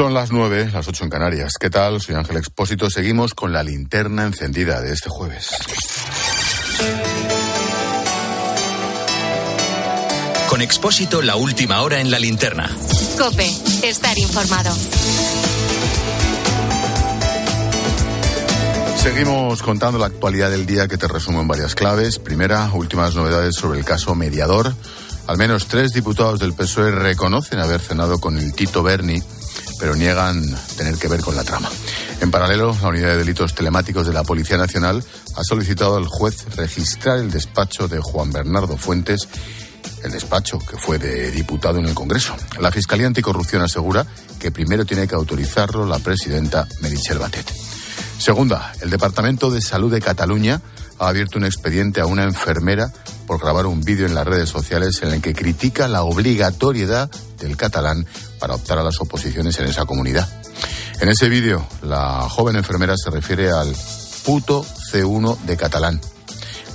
Son las nueve, las ocho en Canarias. ¿Qué tal? Soy Ángel Expósito. Seguimos con la linterna encendida de este jueves. Con Expósito, la última hora en la linterna. Cope, estar informado. Seguimos contando la actualidad del día que te resumo en varias claves. Primera, últimas novedades sobre el caso mediador. Al menos tres diputados del PSOE reconocen haber cenado con el Tito Berni, pero niegan tener que ver con la trama. En paralelo, la Unidad de Delitos Telemáticos de la Policía Nacional ha solicitado al juez registrar el despacho de Juan Bernardo Fuentes, el despacho que fue de diputado en el Congreso. La Fiscalía Anticorrupción asegura que primero tiene que autorizarlo la presidenta Meritxell Batet. Segunda, el Departamento de Salud de Cataluña ha abierto un expediente a una enfermera por grabar un vídeo en las redes sociales en el que critica la obligatoriedad del catalán para optar a las oposiciones en esa comunidad. En ese vídeo, la joven enfermera se refiere al puto C1 de catalán.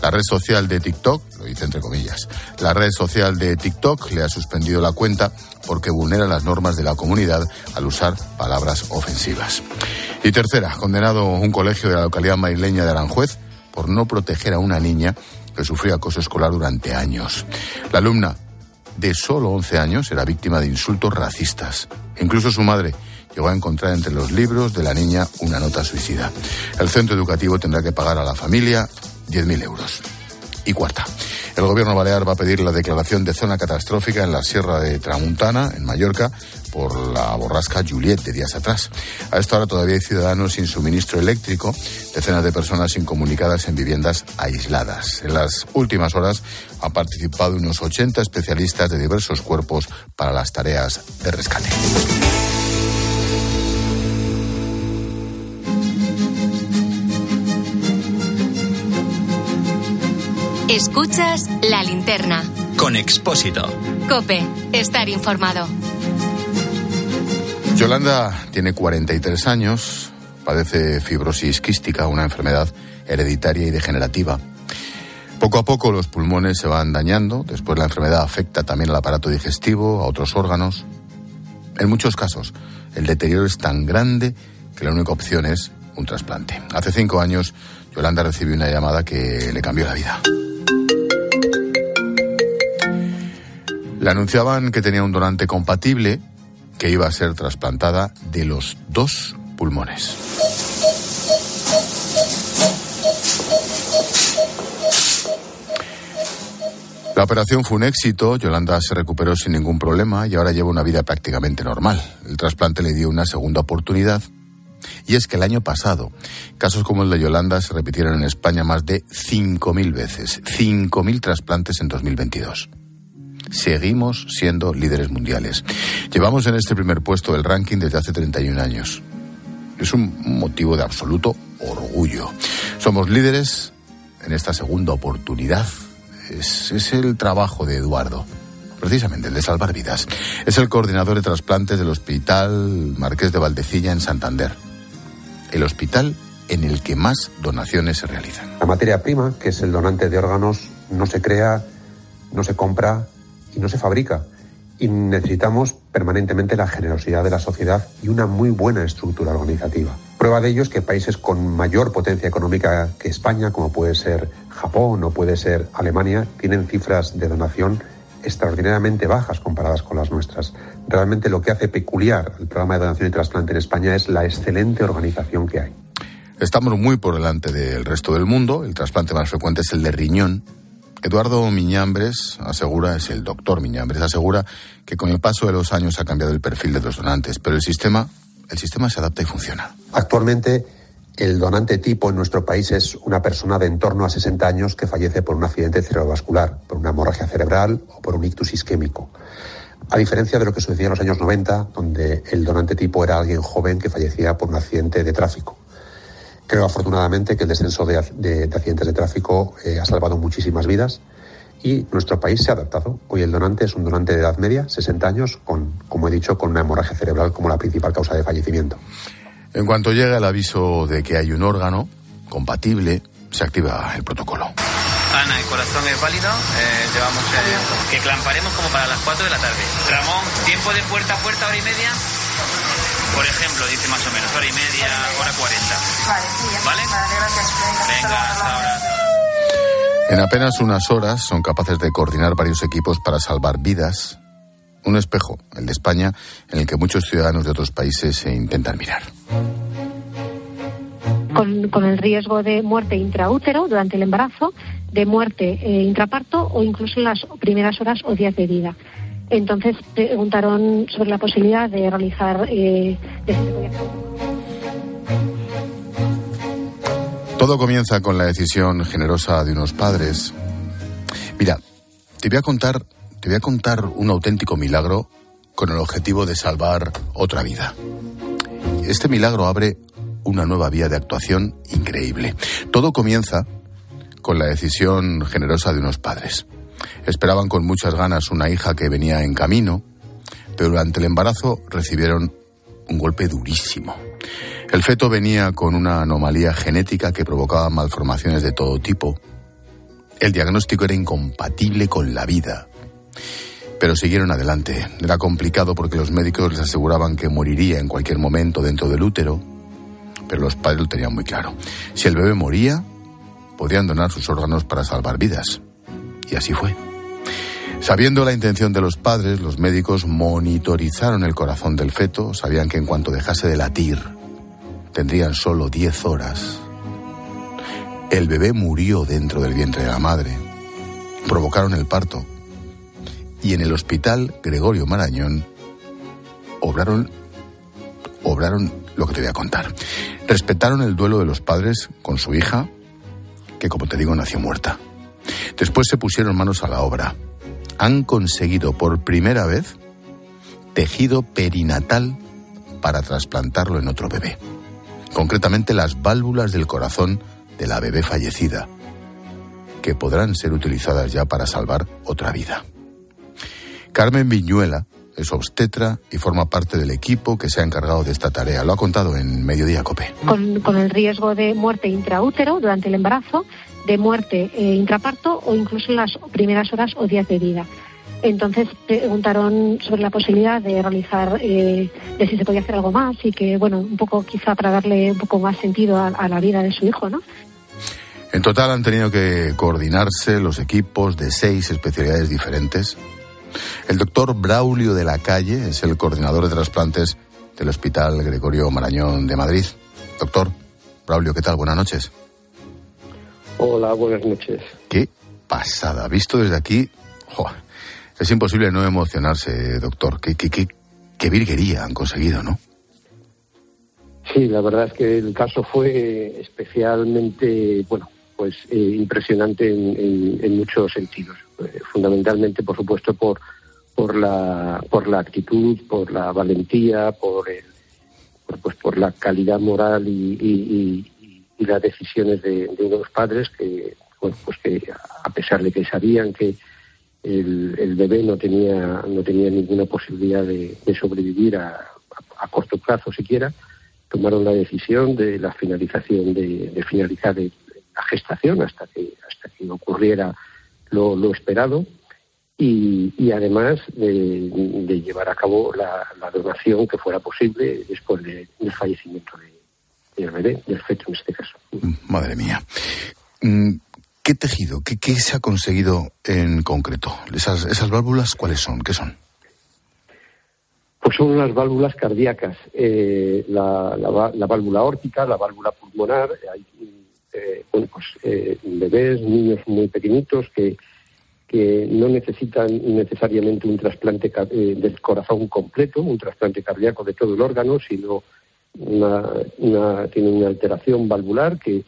La red social de TikTok, lo dice entre comillas, la red social de TikTok le ha suspendido la cuenta porque vulnera las normas de la comunidad al usar palabras ofensivas. Y tercera, condenado un colegio de la localidad madrileña de Aranjuez por no proteger a una niña que sufrió acoso escolar durante años. La alumna, de solo 11 años, era víctima de insultos racistas. Incluso su madre llegó a encontrar entre los libros de la niña una nota suicida. El centro educativo tendrá que pagar a la familia 10.000 euros. Y cuarta, el gobierno balear va a pedir la declaración de zona catastrófica en la Sierra de Tramuntana, en Mallorca, por la borrasca Juliet de días atrás. A esta hora todavía hay ciudadanos sin suministro eléctrico, decenas de personas incomunicadas en viviendas aisladas. En las últimas horas han participado unos 80 especialistas de diversos cuerpos para las tareas de rescate. Escuchas la linterna. Con Expósito. Cope, estar informado. Yolanda tiene 43 años, padece fibrosis quística, una enfermedad hereditaria y degenerativa. Poco a poco los pulmones se van dañando, después la enfermedad afecta también al aparato digestivo, a otros órganos. En muchos casos, el deterioro es tan grande que la única opción es un trasplante. Hace cinco años, Yolanda recibió una llamada que le cambió la vida. Le anunciaban que tenía un donante compatible que iba a ser trasplantada de los dos pulmones. La operación fue un éxito, Yolanda se recuperó sin ningún problema y ahora lleva una vida prácticamente normal. El trasplante le dio una segunda oportunidad. Y es que el año pasado, casos como el de Yolanda se repitieron en España más de 5.000 veces. 5.000 trasplantes en 2022 seguimos siendo líderes mundiales. Llevamos en este primer puesto del ranking desde hace 31 años. Es un motivo de absoluto orgullo. Somos líderes en esta segunda oportunidad. Es, el trabajo de Eduardo precisamente el de salvar vidas. Es el coordinador de trasplantes del Hospital Marqués de Valdecilla en Santander. El hospital en el que más donaciones se realizan. La materia prima, que es el donante de órganos, no se crea, no se compra, y no se fabrica. Y necesitamos permanentemente la generosidad de la sociedad y una muy buena estructura organizativa. Prueba de ello es que países con mayor potencia económica que España, como puede ser Japón o puede ser Alemania, tienen cifras de donación extraordinariamente bajas comparadas con las nuestras. Realmente lo que hace peculiar el programa de donación y trasplante en España es la excelente organización que hay. Estamos muy por delante del resto del mundo. El trasplante más frecuente es el de riñón, Eduardo Miñambres asegura, es el doctor Miñambres, asegura que con el paso de los años ha cambiado el perfil de los donantes, pero el sistema, el sistema se adapta y funciona. Actualmente, el donante tipo en nuestro país es una persona de en torno a 60 años que fallece por un accidente cerebrovascular, por una hemorragia cerebral o por un ictus isquémico. A diferencia de lo que sucedía en los años 90, donde el donante tipo era alguien joven que fallecía por un accidente de tráfico. Creo afortunadamente que el descenso de, accidentes de tráfico eh, ha salvado muchísimas vidas y nuestro país se ha adaptado. Hoy el donante es un donante de edad media, 60 años, con, como he dicho, con una hemorragia cerebral como la principal causa de fallecimiento. En cuanto llega el aviso de que hay un órgano compatible, se activa el protocolo. Ana, el corazón es válido, eh, llevamos eh, que clamparemos como para las 4 de la tarde. Ramón, tiempo de puerta a puerta, hora y media. Por ejemplo, dice más o menos hora y media, hora cuarenta. Vale, sí, ya. ¿Vale? Vale, gracias. Venga, hasta ahora. En apenas unas horas son capaces de coordinar varios equipos para salvar vidas. Un espejo, el de España, en el que muchos ciudadanos de otros países se intentan mirar. con, con el riesgo de muerte intraútero durante el embarazo, de muerte eh, intraparto o incluso en las primeras horas o días de vida. Entonces preguntaron sobre la posibilidad de realizar eh, podía hacer Todo comienza con la decisión generosa de unos padres. Mira, te voy a contar, te voy a contar un auténtico milagro con el objetivo de salvar otra vida. Este milagro abre una nueva vía de actuación increíble. Todo comienza con la decisión generosa de unos padres. Esperaban con muchas ganas una hija que venía en camino, pero durante el embarazo recibieron un golpe durísimo. El feto venía con una anomalía genética que provocaba malformaciones de todo tipo. El diagnóstico era incompatible con la vida. Pero siguieron adelante. Era complicado porque los médicos les aseguraban que moriría en cualquier momento dentro del útero, pero los padres lo tenían muy claro. Si el bebé moría, podían donar sus órganos para salvar vidas. Y así fue. Sabiendo la intención de los padres, los médicos monitorizaron el corazón del feto, sabían que en cuanto dejase de latir, tendrían solo 10 horas. El bebé murió dentro del vientre de la madre. Provocaron el parto. Y en el hospital Gregorio Marañón obraron, obraron lo que te voy a contar. Respetaron el duelo de los padres con su hija, que como te digo nació muerta. Después se pusieron manos a la obra. Han conseguido por primera vez tejido perinatal para trasplantarlo en otro bebé. Concretamente las válvulas del corazón de la bebé fallecida, que podrán ser utilizadas ya para salvar otra vida. Carmen Viñuela es obstetra y forma parte del equipo que se ha encargado de esta tarea. Lo ha contado en Mediodía Cope. con, con el riesgo de muerte intraútero durante el embarazo, de muerte eh, intraparto o incluso en las primeras horas o días de vida. Entonces preguntaron sobre la posibilidad de realizar, eh, de si se podía hacer algo más y que, bueno, un poco quizá para darle un poco más sentido a, a la vida de su hijo, ¿no? En total han tenido que coordinarse los equipos de seis especialidades diferentes. El doctor Braulio de la Calle es el coordinador de trasplantes del Hospital Gregorio Marañón de Madrid. Doctor Braulio, ¿qué tal? Buenas noches. Hola, buenas noches. Qué pasada. Visto desde aquí, jo, es imposible no emocionarse, doctor. Qué, qué, qué, qué virguería han conseguido, ¿no? Sí, la verdad es que el caso fue especialmente, bueno, pues eh, impresionante en, en- muchos sentidos. Eh, fundamentalmente, por supuesto, por por la por la actitud, por la valentía, por el, pues por la calidad moral y, las decisiones de, unos padres que, bueno, pues que a pesar de que sabían que el, bebé no tenía no tenía ninguna posibilidad de, de sobrevivir a, a- a corto plazo siquiera, tomaron la decisión de la finalización de, de finalizar el- la gestación hasta que hasta que ocurriera lo, lo esperado y, y además de, de llevar a cabo la, la donación que fuera posible después de- del fallecimiento de- del bebé, del feto en este caso. Madre mía. Mm, ¿Qué tejido? ¿Qué, qué se ha conseguido en concreto? ¿Esas, ¿Esas válvulas cuáles son? ¿Qué son? Pues son las válvulas cardíacas, eh, la, la la válvula órtica, la válvula pulmonar. Hay eh, bueno, pues, eh, bebés, niños muy pequeñitos que, que no necesitan necesariamente un trasplante eh, del corazón completo, un trasplante cardíaco de todo el órgano, sino una, una, tiene una alteración valvular que,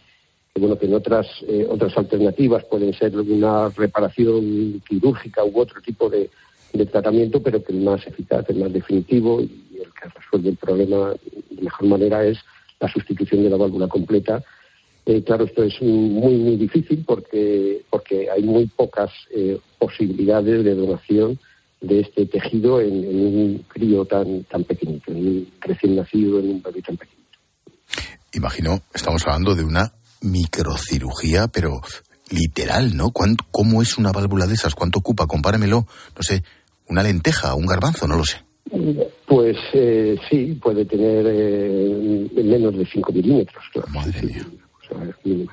bueno que en otras eh, otras alternativas pueden ser una reparación quirúrgica u otro tipo de, de tratamiento, pero que el más eficaz, el más definitivo y el que resuelve el problema de mejor manera es la sustitución de la válvula completa. Eh, claro, esto es muy, muy difícil porque, porque hay muy pocas eh, posibilidades de donación de este tejido en, en un crío tan, tan pequeñito, en un recién nacido, en un bebé tan pequeño. Imagino, estamos hablando de una microcirugía, pero literal, ¿no? ¿Cuánto, ¿Cómo es una válvula de esas? ¿Cuánto ocupa? Compáramelo, no sé, una lenteja, un garbanzo, no lo sé. Pues eh, sí, puede tener eh, menos de 5 milímetros. Claro. Madre mía. Sí.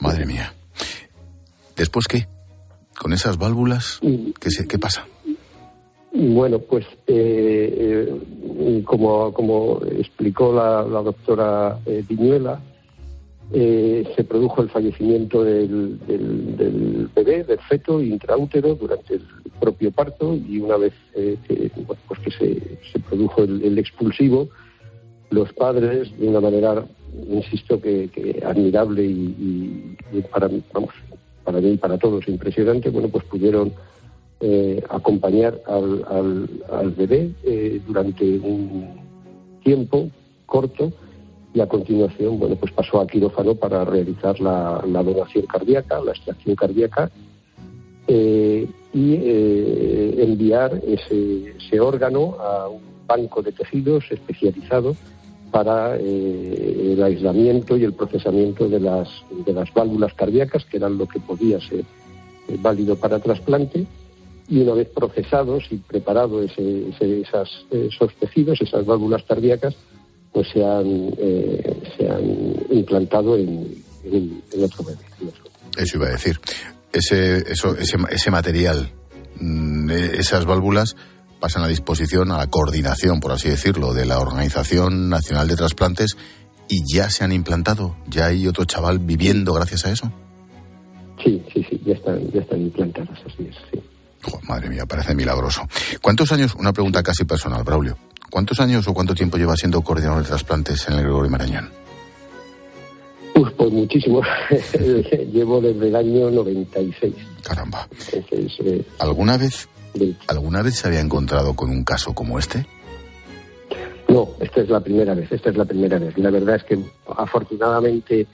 Madre mía. ¿Después qué? ¿Con esas válvulas? ¿Qué, se- qué pasa? Bueno, pues eh, eh, como, como explicó la, la doctora eh, Viñuela, eh, se produjo el fallecimiento del, del- del bebé, del feto intraútero durante el propio parto y una vez que, bueno, pues que se, se produjo el, el expulsivo, los padres, de una manera, insisto, que, admirable y, para, vamos, para mí y para todos impresionante, bueno, pues pudieron eh, acompañar al, al, al bebé eh, durante un tiempo corto y a continuación, bueno, pues pasó a quirófano para realizar la, la donación cardíaca, la extracción cardíaca eh, y enviar ese, ese órgano a un banco de tejidos especializado para eh, el aislamiento y el procesamiento de las, de las válvulas cardíacas, que eran lo que podía ser eh, válido para trasplante, y una vez procesados y preparados esos tejidos, esas válvulas cardíacas, pues se han, eh, se han implantado en, en- otro bebé. en otro. Eso iba a decir. Ese, eso, ese, ese material, mm, eh, esas válvulas pasan a disposición, a la coordinación, por así decirlo, de la Organización Nacional de Trasplantes y ya se han implantado. Ya hay otro chaval viviendo gracias a eso. Sí, sí, sí, ya están, ya están implantadas, así es, sí. Madre mía, parece milagroso. ¿Cuántos años, una pregunta casi personal, Braulio, ¿cuántos años o cuánto tiempo lleva siendo coordinador de trasplantes en el Gregorio Marañón? Pues, pues muchísimo. Llevo desde el año 96. Caramba. Entonces, eh, ¿Alguna vez, alguna vez se había encontrado con un caso como este? No, esta es la primera vez, esta es la primera vez. La verdad es que afortunadamente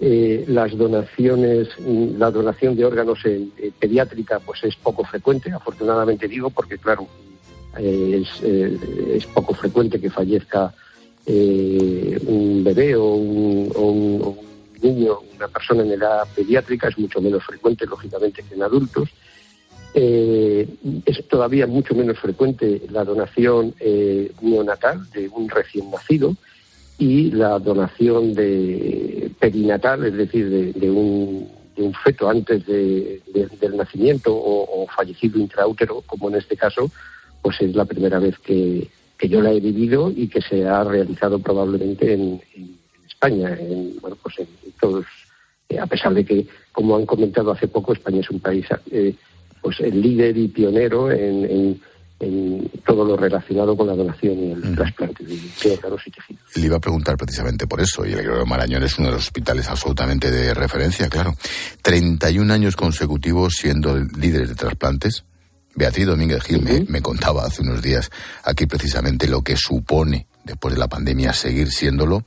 eh, las donaciones, mm, la donación de órganos eh, pediátrica pues es poco frecuente, afortunadamente digo, porque claro, eh, es, eh, es poco frecuente que fallezca un bebé o un- o un niño, una persona en edad pediátrica, es mucho menos frecuente, lógicamente, que en adultos. Eh, es todavía mucho menos frecuente la donación eh, neonatal de un recién nacido y la donación de perinatal, es decir, de, un, de un feto antes de- de- del nacimiento o, fallecido intraútero, como en este caso, pues es la primera vez que, yo la he vivido y que se ha realizado probablemente en, en España, en, bueno, pues en todos, eh, a pesar de que, como han comentado hace poco, España es un país eh, pues el líder y pionero en, en- en todo lo relacionado con la donación y el trasplante de, órganos y tejidos. Le iba a preguntar precisamente por eso, y el Gregorio Marañón es uno de los hospitales absolutamente de referencia, claro. 31 años consecutivos siendo líderes de trasplantes. Beatriz Domínguez Gil me, me contaba hace unos días aquí precisamente lo que supone, después de la pandemia, seguir siéndolo.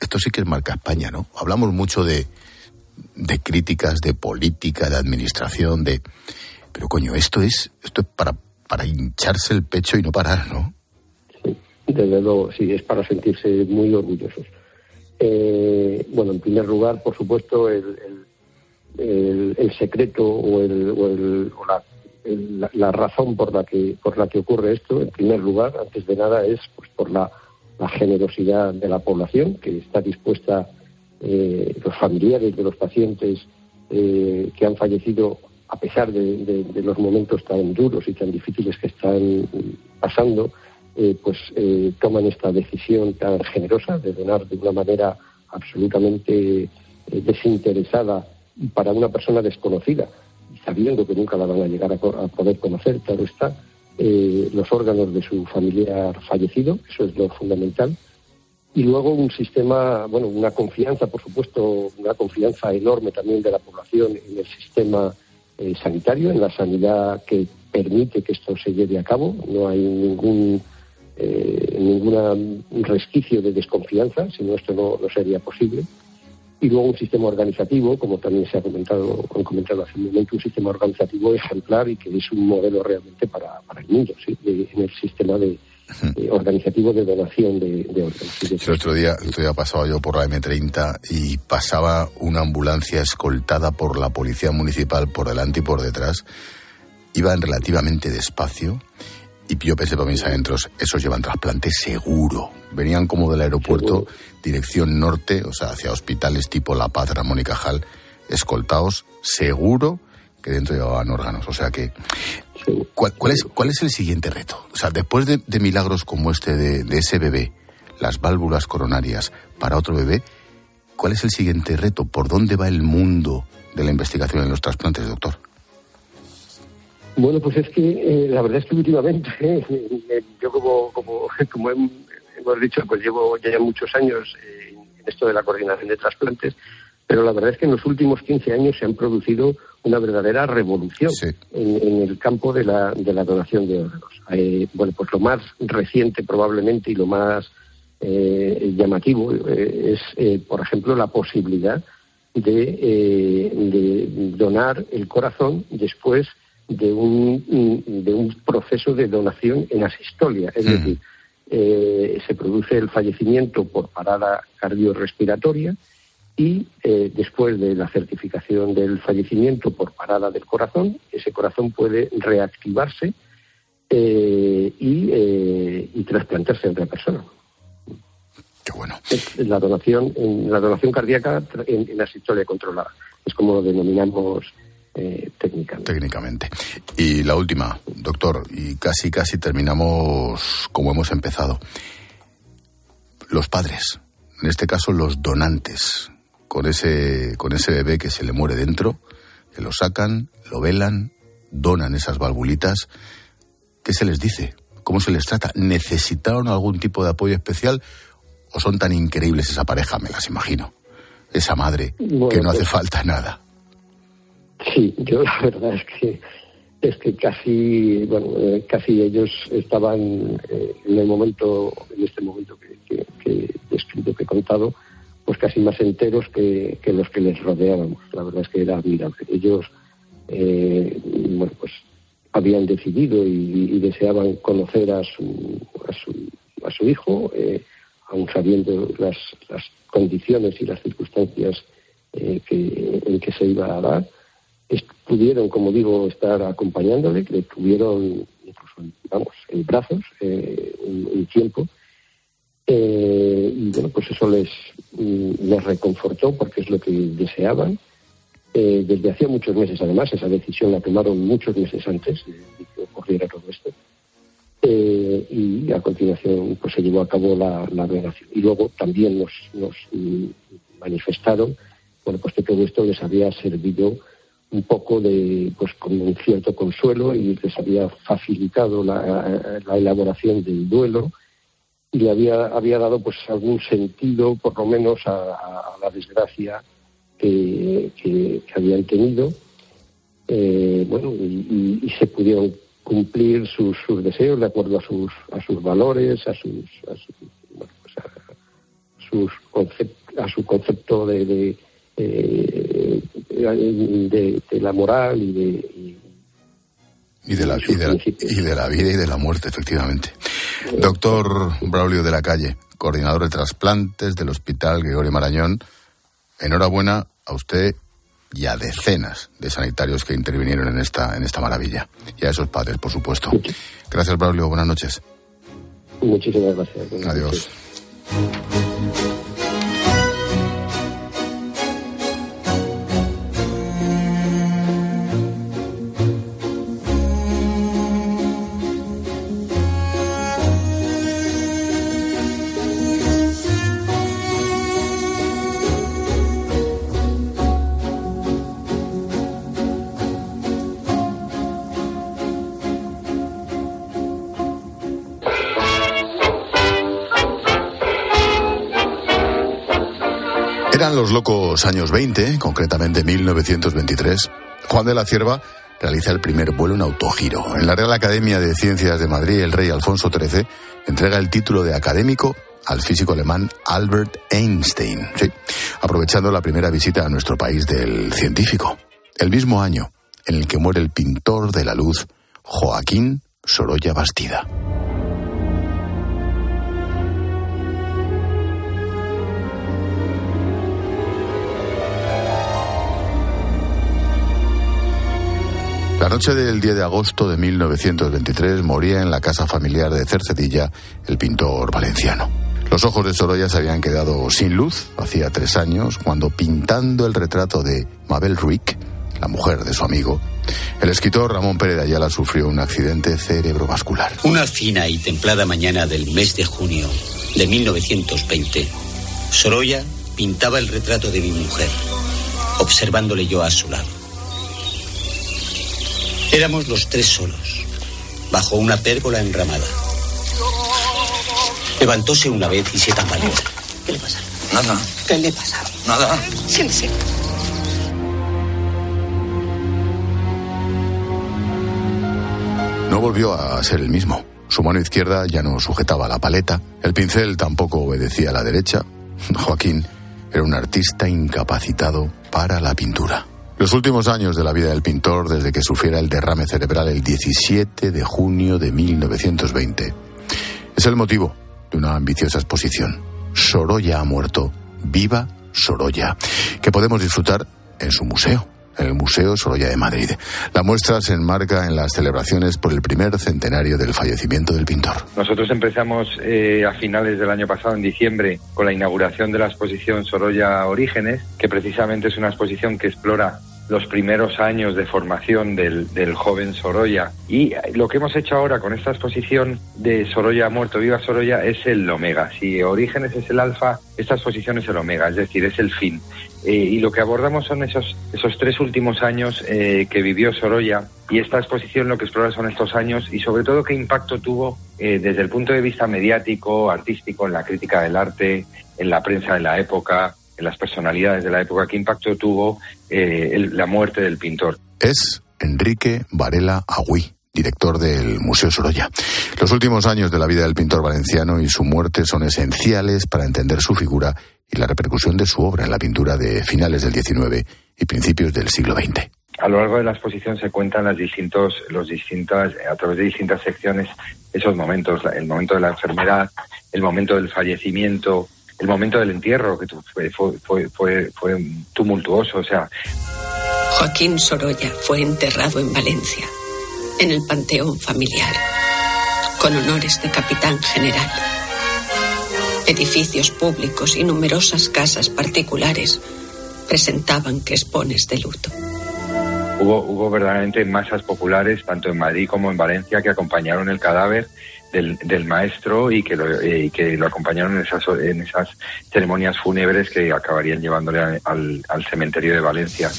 Esto sí que es marca España, ¿no? Hablamos mucho de, de críticas, de política, de administración, de... Pero coño, esto es, esto es para, para hincharse el pecho y no parar, ¿no? Sí, desde luego, sí, es para sentirse muy orgullosos. Eh, bueno, en primer lugar, por supuesto, el, el, secreto o, el, o, el- o la, la- la razón por la que por la que ocurre esto, en primer lugar, antes de nada, es pues por la, la generosidad de la población que está dispuesta, eh, los familiares de los pacientes eh, que han fallecido a pesar de, los momentos tan duros y tan difíciles que están pasando, eh, pues eh, toman esta decisión tan generosa de donar de una manera absolutamente eh, desinteresada para una persona desconocida, sabiendo que nunca la van a llegar a, a poder conocer, claro está, los órganos de su familiar fallecido, eso es lo fundamental, y luego un sistema, bueno, una confianza, por supuesto, una confianza enorme también de la población en el sistema eh, sanitario, en la sanidad que permite que esto se lleve a cabo. No hay ningún eh, ninguna resquicio de desconfianza, si no esto no, sería posible. Y luego un sistema organizativo, como también se ha comentado, han comentado hace un momento, un sistema organizativo ejemplar y que es un modelo realmente para, para el mundo, ¿sí? en el sistema de, organizativo de donación de, de órganos. El otro día, el otro día pasaba yo por la M30 y pasaba una ambulancia escoltada por la policía municipal por delante y por detrás. Iban relativamente despacio Y yo pensé para mis adentros, esos llevan trasplante seguro. Venían como del aeropuerto, dirección norte, o sea, hacia hospitales tipo La Paz, Ramón y Cajal, escoltados, seguro que dentro llevaban órganos. O sea que, ¿cuál, es, cuál es el siguiente reto? O sea, después de, milagros como este de, de ese bebé, las válvulas coronarias para otro bebé, ¿cuál es el siguiente reto? ¿Por dónde va el mundo de la investigación en los trasplantes, doctor? Bueno, pues es que eh, la verdad es que últimamente, eh, yo como, como, como hemos dicho, pues llevo ya muchos años eh, en esto de la coordinación de trasplantes, pero la verdad es que en los últimos 15 años se han producido una verdadera revolución en, el campo de la, de la donación de órganos. bueno, pues lo más reciente probablemente y lo más llamativo es, por ejemplo, la posibilidad de, de donar el corazón después de un, de un proceso de donación en asistolia, es decir, eh, se produce el fallecimiento por parada cardiorrespiratoria y eh, después de la certificación del fallecimiento por parada del corazón, ese corazón puede reactivarse eh, y, y, trasplantarse a otra persona. Qué bueno. la donación, la donación cardíaca en, en asistolia controlada. Es como lo denominamos eh, técnicamente. técnicamente. Y la última, doctor, y casi casi terminamos como hemos empezado. Los padres, en este caso los donantes, con ese, con ese bebé que se le muere dentro, que lo sacan, lo velan, donan esas valvulitas. ¿Qué se les dice? ¿Cómo se les trata? ¿Necesitaron algún tipo de apoyo especial o son tan increíbles esa pareja? Me las imagino. Esa madre que no hace pues falta nada. Sí, yo la verdad es que es que casi bueno eh, casi ellos estaban eh, en el momento en este momento que, que, descrito que he contado pues casi más enteros que, los que les rodeábamos la verdad es que era admirable ellos eh, bueno pues habían decidido y, deseaban conocer a su a su, a su hijo aun sabiendo las, las condiciones y las circunstancias que, en que se iba a dar pudieron, como digo, estar acompañándole, que le tuvieron incluso, vamos, en brazos eh, un, tiempo. Eh, y bueno, pues eso les, mm, les reconfortó porque es lo que deseaban. Eh, desde hacía muchos meses, además, esa decisión la tomaron muchos meses antes de que ocurriera todo esto. y a continuación pues se llevó a cabo la, la Y luego también nos, nos mm, manifestaron bueno, pues que todo esto les había servido un poco de, pues con un cierto consuelo y les había facilitado la, elaboración del duelo y había, había dado pues algún sentido, por lo menos, a, la desgracia que, que, habían tenido. Eh, bueno, y, se pudieron cumplir sus, sus deseos de acuerdo a sus, a sus valores, a sus, a, bueno, pues sus a su concepto de eh, de, la moral y de, y de, la, y, de la, vida y de la muerte, efectivamente. Doctor Braulio de la Calle, coordinador de trasplantes del Hospital Gregorio Marañón, enhorabuena a usted y a decenas de sanitarios que intervinieron en esta, en esta maravilla. Y a esos padres, por supuesto. Gracias, Braulio. Buenas noches. Muchísimas gracias. Adiós. Los años 20, concretamente 1923. Juan de la Cierva realiza el primer vuelo en autogiro. En la Real Academia de Ciencias de Madrid, el rey Alfonso XIII entrega el título de académico al físico alemán Albert Einstein, aprovechando la primera visita a nuestro país del científico. El mismo año en el que muere el pintor de la luz Joaquín Sorolla Bastida. Noche del 10 de agosto de 1923 moría en la casa familiar de Cercedilla el pintor valenciano. Los ojos de Sorolla se habían quedado sin luz hacía tres años cuando pintando el retrato de Mabel Ruick, la mujer de su amigo, el escritor Ramón Pérez de Ayala sufrió un accidente cerebrovascular. Una fina y templada mañana del mes de junio de 1920, Sorolla pintaba el retrato de mi mujer, observándole yo a su lado. Éramos los tres solos, bajo una pérgola enramada. Levantóse una vez y se tambaleó. ¿Qué le pasa? Nada. ¿Qué le pasa? Nada. Siéntese. No volvió a ser el mismo. Su mano izquierda ya no sujetaba la paleta, el pincel tampoco obedecía a la derecha. Joaquín era un artista incapacitado para la pintura. Los últimos años de la vida del pintor, desde que sufriera el derrame cerebral el 17 de junio de 1920, es el motivo de una ambiciosa exposición. Sorolla ha muerto, viva Sorolla, que podemos disfrutar en su museo en el Museo Sorolla de Madrid. La muestra se enmarca en las celebraciones por el primer centenario del fallecimiento del pintor. Nosotros empezamos eh, a finales del año pasado, en diciembre, con la inauguración de la exposición Sorolla Orígenes, que precisamente es una exposición que explora los primeros años de formación del, joven Sorolla. Y lo que hemos hecho ahora con esta exposición de Sorolla muerto, viva Sorolla, es el omega. Si Orígenes es el alfa, esta exposición es el omega, es decir, es el fin. Eh, y lo que abordamos son esos, esos tres últimos años eh, que vivió Sorolla y esta exposición lo que explora son estos años y sobre todo qué impacto tuvo eh, desde el punto de vista mediático, artístico, en la crítica del arte, en la prensa de la época, en las personalidades de la época, qué impacto tuvo eh, la muerte del pintor. Es Enrique Varela Agüí director del Museo Sorolla. Los últimos años de la vida del pintor valenciano y su muerte son esenciales para entender su figura y la repercusión de su obra en la pintura de finales del XIX y principios del siglo XX. A lo largo de la exposición se cuentan las distintos, los distintas, a través de distintas secciones, esos momentos, el momento de la enfermedad, el momento del fallecimiento, el momento del entierro, que fue, tumultuoso, o sea. Joaquín Sorolla fue enterrado en Valencia, en el Panteón Familiar, con honores de capitán general. Edificios públicos y numerosas casas particulares presentaban que de luto. Hubo, hubo verdaderamente masas populares, tanto en Madrid como en Valencia, que acompañaron el cadáver del, maestro y que, lo, eh, que lo acompañaron en esas, en esas ceremonias fúnebres que acabarían llevándole al, al cementerio de Valencia.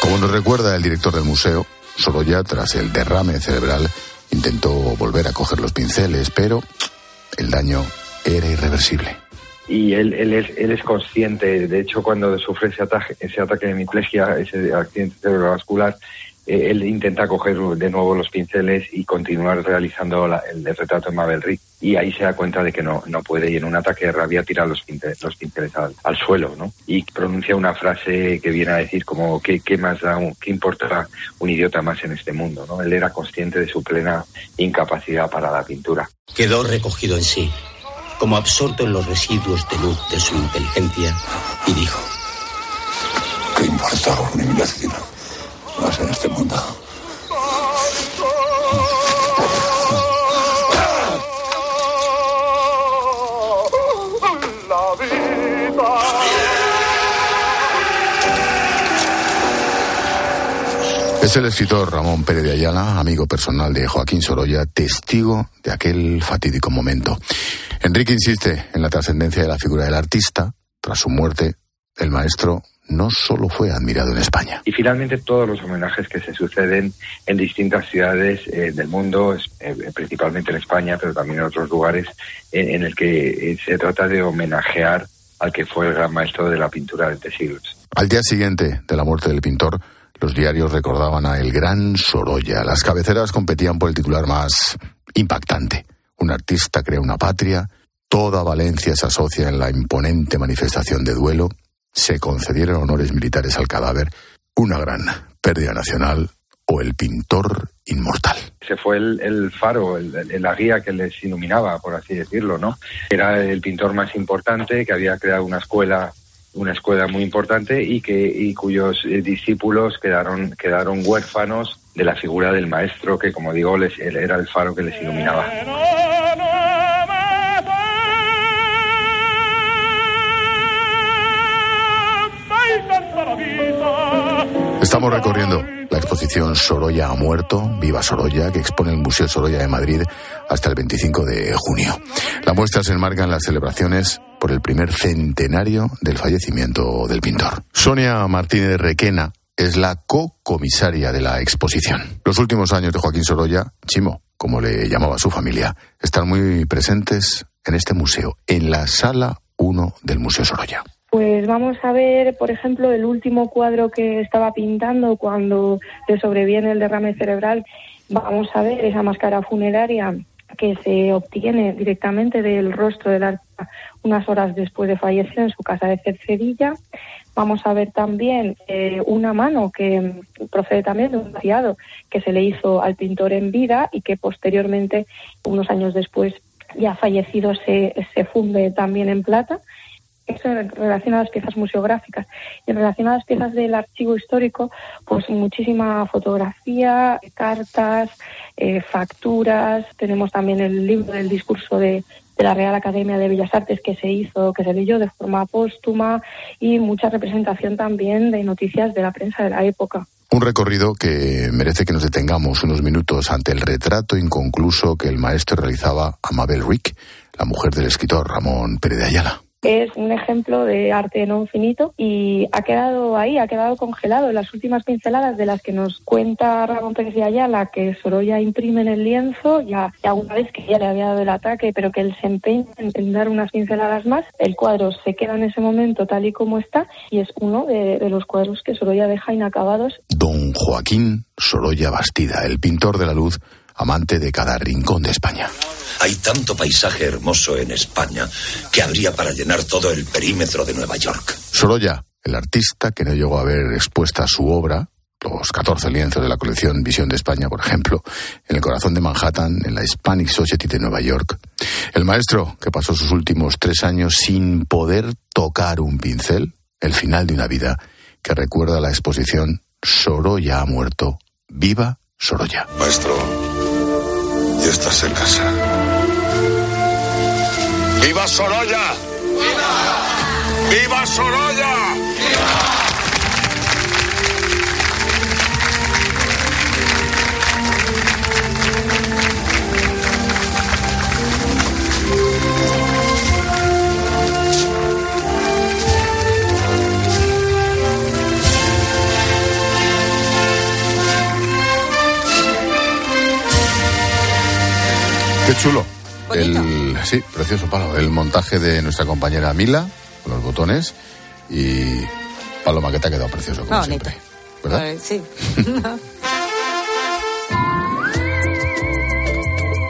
Como nos recuerda el director del museo, solo ya tras el derrame cerebral intentó volver a coger los pinceles, pero el daño era irreversible y él, él, es, él es consciente, de hecho cuando sufre ese ataque, ese ataque de hemiplegia, ese accidente cerebrovascular, eh, él intenta coger de nuevo los pinceles y continuar realizando el, retrato de Mabel Rick. Y ahí se da cuenta de que no, no puede y en un ataque de rabia tira los pinceles, los pinceles al, suelo, ¿no? Y pronuncia una frase que viene a decir como, ¿qué, qué más da, qué importa un idiota más en este mundo, ¿no? Él era consciente de su plena incapacidad para la pintura. Quedó recogido en sí como absorto en los residuos de luz de su inteligencia, y dijo: ¿Qué importa un imbécil más en este mundo? Es el escritor Ramón Pérez de Ayala, amigo personal de Joaquín Sorolla, testigo de aquel fatídico momento. Enrique insiste en la trascendencia de la figura del artista. Tras su muerte, el maestro no solo fue admirado en España. Y finalmente todos los homenajes que se suceden en distintas ciudades eh, del mundo, eh, principalmente en España, pero también en otros lugares, en el que eh, se trata de homenajear al que fue el gran maestro de la pintura de siglos. Al día siguiente de la muerte del pintor, los diarios recordaban a El Gran Sorolla. Las cabeceras competían por el titular más impactante. Un artista crea una patria, toda Valencia se asocia en la imponente manifestación de duelo, se concedieron honores militares al cadáver, una gran pérdida nacional o el pintor inmortal. Se fue el, faro, la guía que les iluminaba, por así decirlo, ¿no? Era el pintor más importante que había creado una escuela una escuela muy importante y que y cuyos eh, discípulos quedaron quedaron huérfanos de la figura del maestro que como digo les era el faro que les iluminaba. Estamos recorriendo la exposición Sorolla ha muerto, Viva Sorolla, que expone el Museo Sorolla de Madrid hasta el 25 de junio. La muestra se enmarca en las celebraciones por el primer centenario del fallecimiento del pintor. Sonia Martínez Requena es la co-comisaria de la exposición. Los últimos años de Joaquín Sorolla, Chimo, como le llamaba su familia, están muy presentes en este museo, en la sala 1 del Museo Sorolla. Pues vamos a ver, por ejemplo, el último cuadro que estaba pintando cuando le sobreviene el derrame cerebral. Vamos a ver esa máscara funeraria que se obtiene directamente del rostro del artista unas horas después de fallecer en su casa de Cercedilla. Vamos a ver también eh, una mano que procede también de un vaciado que se le hizo al pintor en vida y que posteriormente, unos años después, ya fallecido, se, se funde también en plata eso en relación a las piezas museográficas. Y en relación a las piezas del archivo histórico, pues muchísima fotografía, cartas, eh, facturas. Tenemos también el libro del discurso de, de la Real Academia de Bellas Artes que se hizo, que se leyó de forma póstuma y mucha representación también de noticias de la prensa de la época. Un recorrido que merece que nos detengamos unos minutos ante el retrato inconcluso que el maestro realizaba a Mabel Rick, la mujer del escritor Ramón Pérez de Ayala es un ejemplo de arte no infinito y ha quedado ahí, ha quedado congelado en las últimas pinceladas de las que nos cuenta Ramón Pérez de Ayala que Sorolla imprime en el lienzo, ya, ya una vez que ya le había dado el ataque, pero que él se empeña en, dar unas pinceladas más, el cuadro se queda en ese momento tal y como está y es uno de, de los cuadros que Sorolla deja inacabados. Don Joaquín Sorolla Bastida, el pintor de la luz, amante de cada rincón de España. Hay tanto paisaje hermoso en España que habría para llenar todo el perímetro de Nueva York. Sorolla, el artista que no llegó a ver expuesta su obra, los 14 lienzos de la colección Visión de España, por ejemplo, en el corazón de Manhattan, en la Hispanic Society de Nueva York. El maestro que pasó sus últimos tres años sin poder tocar un pincel, el final de una vida que recuerda la exposición Sorolla ha muerto, viva Sorolla. Maestro, ya estás en casa. ¡Viva Sorolla! ¡Viva! ¡Viva Sorolla! Chulo. El, sí, precioso palo. El montaje de nuestra compañera Mila, con los botones. Y Paloma, que te ha quedado precioso, como siempre. ¿Verdad? Sí.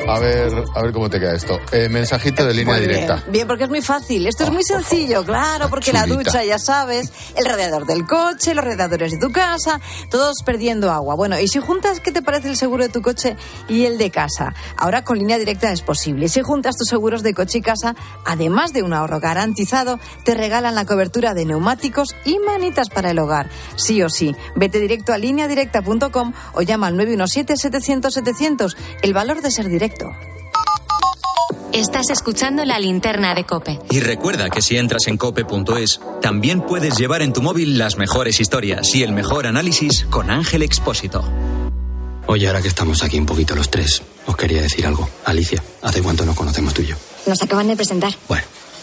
A ver, a ver cómo te queda esto. Eh, mensajito de línea directa. Bien. porque es muy fácil. Esto es muy sencillo, claro, porque la ducha, ya sabes, el radiador del coche, los radiadores de tu casa, todos perdiendo agua. Bueno, y si juntas, ¿qué te parece el seguro de tu coche y el de casa? Ahora con línea directa es posible. Si juntas tus seguros de coche y casa, además de un ahorro garantizado, te regalan la cobertura de neumáticos y manitas para el hogar. Sí o sí, vete directo a lineadirecta.com o llama al 917-700-700. El valor de ser directo. Estás escuchando la linterna de Cope. Y recuerda que si entras en cope.es, también puedes llevar en tu móvil las mejores historias y el mejor análisis con Ángel Expósito. Oye, ahora que estamos aquí un poquito los tres, os quería decir algo. Alicia, ¿hace cuánto nos conocemos tú y yo? Nos acaban de presentar. Bueno,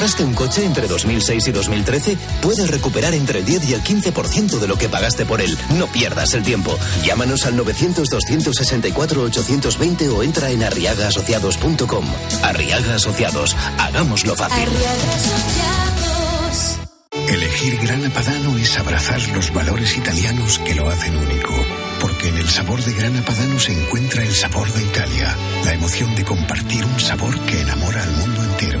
¿Compraste un coche entre 2006 y 2013? Puedes recuperar entre el 10 y el 15% de lo que pagaste por él. No pierdas el tiempo. Llámanos al 900-264-820 o entra en arriagaasociados.com. Arriaga Asociados. Hagámoslo fácil. Elegir Grana Padano es abrazar los valores italianos que lo hacen único. Porque en el sabor de Grana Padano se encuentra el sabor de Italia, la emoción de compartir un sabor que enamora al mundo entero.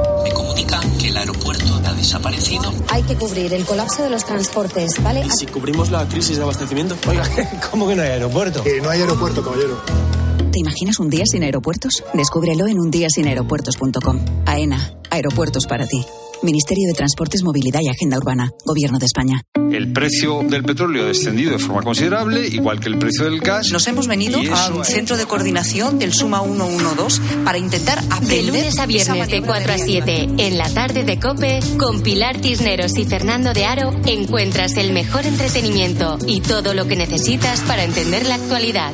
Desaparecido. Hay que cubrir el colapso de los transportes, ¿vale? ¿Y si cubrimos la crisis de abastecimiento? Oiga, ¿cómo que no hay aeropuerto? Que no hay aeropuerto, caballero. ¿Te imaginas un día sin aeropuertos? Descúbrelo en undiasinaeropuertos.com. AENA, aeropuertos para ti. Ministerio de Transportes, Movilidad y Agenda Urbana, Gobierno de España. El precio del petróleo ha descendido de forma considerable, igual que el precio del gas. Nos hemos venido a un centro de coordinación del Suma 112 para intentar aprender. De lunes a viernes de 4 a 7, en la tarde de Cope, con Pilar Tisneros y Fernando de Aro, encuentras el mejor entretenimiento y todo lo que necesitas para entender la actualidad.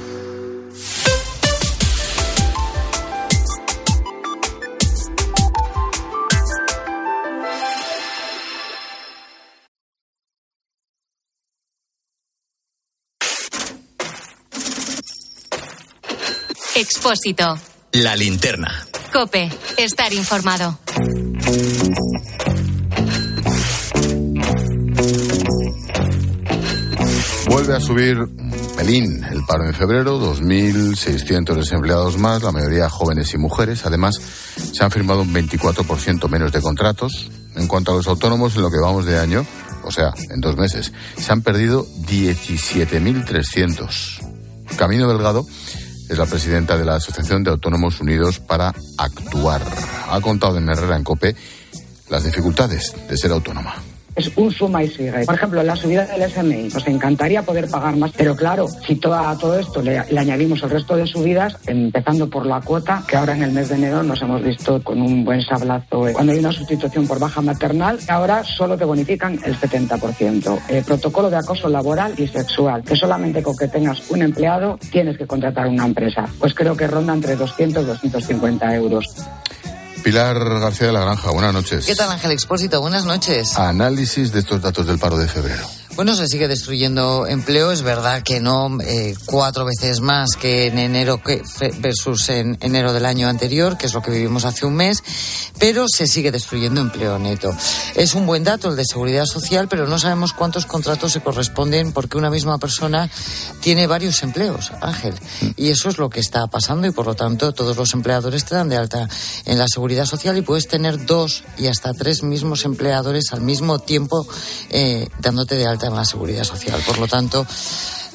Expósito. La linterna. Cope. Estar informado. Vuelve a subir pelín el paro en febrero, 2.600 desempleados más, la mayoría jóvenes y mujeres. Además, se han firmado un 24% menos de contratos. En cuanto a los autónomos, en lo que vamos de año, o sea, en dos meses, se han perdido 17.300. Camino Delgado es la presidenta de la Asociación de Autónomos Unidos para Actuar. Ha contado en Herrera en Cope las dificultades de ser autónoma es un suma y sigue. Por ejemplo, la subida del SMI, nos encantaría poder pagar más, pero claro, si todo, a todo esto le, añadimos el resto de subidas, empezando por la cuota, que ahora en el mes de enero nos hemos visto con un buen sablazo. Cuando hay una sustitución por baja maternal, ahora solo te bonifican el 70%. El protocolo de acoso laboral y sexual, que solamente con que tengas un empleado tienes que contratar una empresa. Pues creo que ronda entre 200 y 250 euros. Pilar García de la Granja, buenas noches. ¿Qué tal, Ángel Expósito? Buenas noches. Análisis de estos datos del paro de febrero. Bueno, se sigue destruyendo empleo. Es verdad que no eh, cuatro veces más que en enero que versus en enero del año anterior, que es lo que vivimos hace un mes, pero se sigue destruyendo empleo neto. Es un buen dato el de seguridad social, pero no sabemos cuántos contratos se corresponden porque una misma persona tiene varios empleos, Ángel. Y eso es lo que está pasando y por lo tanto todos los empleadores te dan de alta en la seguridad social y puedes tener dos y hasta tres mismos empleadores al mismo tiempo eh, dándote de alta en la seguridad social. Por lo tanto,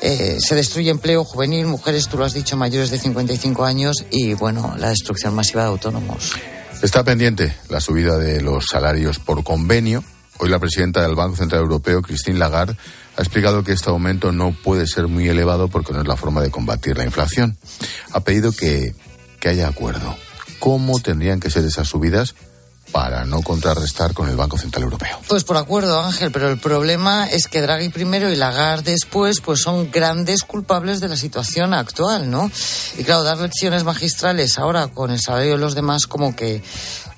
eh, se destruye empleo juvenil, mujeres, tú lo has dicho, mayores de 55 años y, bueno, la destrucción masiva de autónomos. Está pendiente la subida de los salarios por convenio. Hoy la presidenta del Banco Central Europeo, Christine Lagarde, ha explicado que este aumento no puede ser muy elevado porque no es la forma de combatir la inflación. Ha pedido que, que haya acuerdo. ¿Cómo tendrían que ser esas subidas? Para no contrarrestar con el Banco Central Europeo. Pues por acuerdo, Ángel, pero el problema es que Draghi primero y Lagarde después pues son grandes culpables de la situación actual, ¿no? Y claro, dar lecciones magistrales ahora con el salario de los demás como que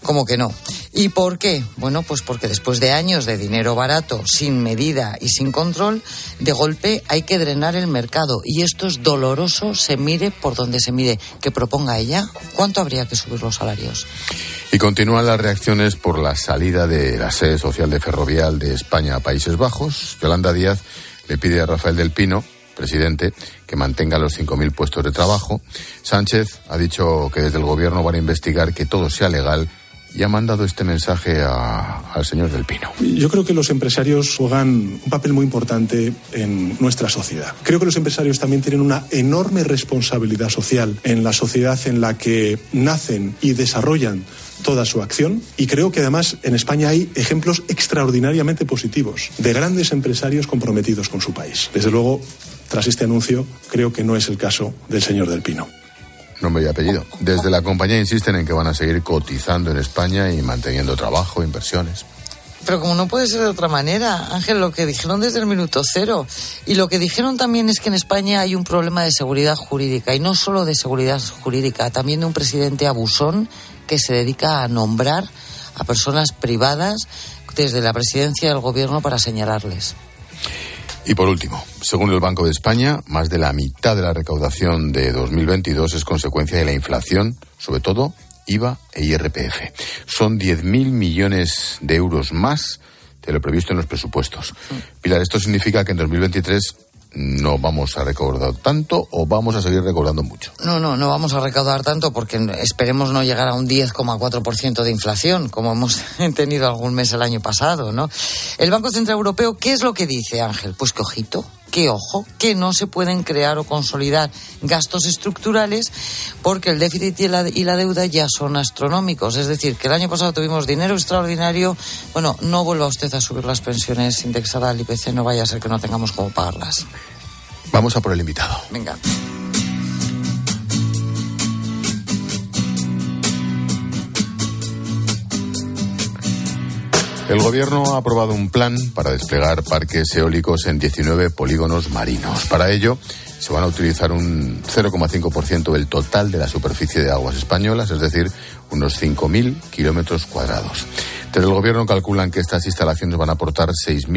como que no. ¿Y por qué? Bueno, pues porque después de años de dinero barato, sin medida y sin control, de golpe hay que drenar el mercado. Y esto es doloroso, se mire por donde se mire. Que proponga ella, ¿cuánto habría que subir los salarios? Y continúan las reacciones por la salida de la sede social de Ferrovial de España a Países Bajos. Yolanda Díaz le pide a Rafael del Pino presidente, que mantenga los 5.000 puestos de trabajo. Sánchez ha dicho que desde el gobierno van a investigar que todo sea legal y ha mandado este mensaje al señor del Pino. Yo creo que los empresarios juegan un papel muy importante en nuestra sociedad. Creo que los empresarios también tienen una enorme responsabilidad social en la sociedad en la que nacen y desarrollan toda su acción y creo que además en España hay ejemplos extraordinariamente positivos de grandes empresarios comprometidos con su país. Desde luego, tras este anuncio, creo que no es el caso del señor del Pino nombre y apellido. Desde la compañía insisten en que van a seguir cotizando en España y manteniendo trabajo, inversiones. Pero como no puede ser de otra manera, Ángel, lo que dijeron desde el minuto cero. Y lo que dijeron también es que en España hay un problema de seguridad jurídica. Y no solo de seguridad jurídica, también de un presidente abusón que se dedica a nombrar a personas privadas desde la presidencia del gobierno para señalarles. Y por último, según el Banco de España, más de la mitad de la recaudación de 2022 es consecuencia de la inflación, sobre todo IVA e IRPF. Son 10.000 millones de euros más de lo previsto en los presupuestos. Pilar, esto significa que en 2023 no vamos a recaudar tanto o vamos a seguir recaudando mucho? No, no, no vamos a recaudar tanto porque esperemos no llegar a un 10,4% de inflación, como hemos tenido algún mes el año pasado, ¿no? El Banco Central Europeo, ¿qué es lo que dice, Ángel? Pues que ojito, que ojo, que no se pueden crear o consolidar gastos estructurales porque el déficit y la, y la deuda ya son astronómicos. Es decir, que el año pasado tuvimos dinero extraordinario. Bueno, no vuelva usted a subir las pensiones indexadas al IPC, no vaya a ser que no tengamos cómo pagarlas. Vamos a por el invitado. Venga. El gobierno ha aprobado un plan para desplegar parques eólicos en 19 polígonos marinos. Para ello, se van a utilizar un 0,5% del total de la superficie de aguas españolas, es decir, unos 5.000 kilómetros cuadrados. Desde el gobierno calculan que estas instalaciones van a aportar 6.000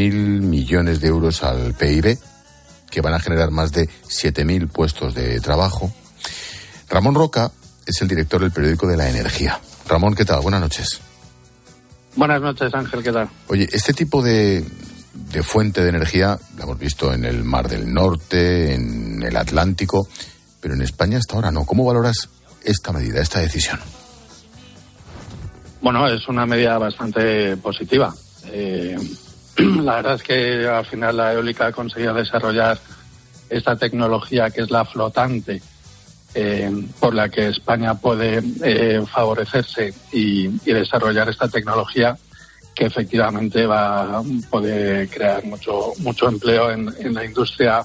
millones de euros al PIB que van a generar más de 7.000 puestos de trabajo. Ramón Roca es el director del periódico de la energía. Ramón, ¿qué tal? Buenas noches. Buenas noches, Ángel, ¿qué tal? Oye, este tipo de, de fuente de energía la hemos visto en el Mar del Norte, en el Atlántico, pero en España hasta ahora no. ¿Cómo valoras esta medida, esta decisión? Bueno, es una medida bastante positiva. Eh, la verdad es que al final la eólica ha conseguido desarrollar esta tecnología que es la flotante, eh, por la que España puede eh, favorecerse y, desarrollar esta tecnología que efectivamente va puede crear mucho mucho empleo en, la industria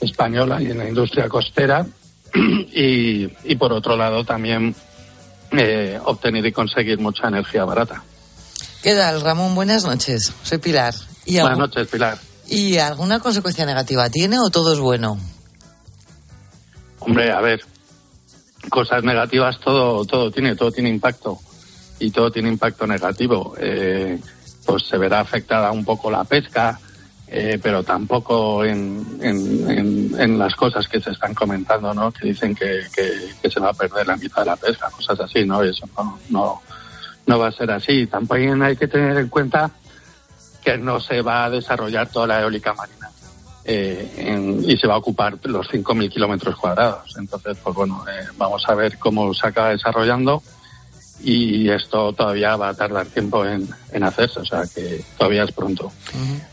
española y en la industria costera y, por otro lado también eh, obtener y conseguir mucha energía barata. ¿Qué tal, Ramón? Buenas noches. Soy Pilar. Buenas noches, Pilar. ¿Y alguna consecuencia negativa tiene o todo es bueno? Hombre, a ver, cosas negativas todo todo tiene, todo tiene impacto y todo tiene impacto negativo. Eh, pues se verá afectada un poco la pesca, eh, pero tampoco en, en, las cosas que se están comentando, ¿no? Que dicen que, que, se va a perder la mitad de la pesca, cosas así, ¿no? Eso no, no, no va a ser así. También hay que tener en cuenta que no se va a desarrollar toda la eólica marina eh, y se va a ocupar los 5.000 kilómetros cuadrados. Entonces, pues bueno, eh, vamos a ver cómo se acaba desarrollando y esto todavía va a tardar tiempo en, hacerse, o sea que todavía es pronto.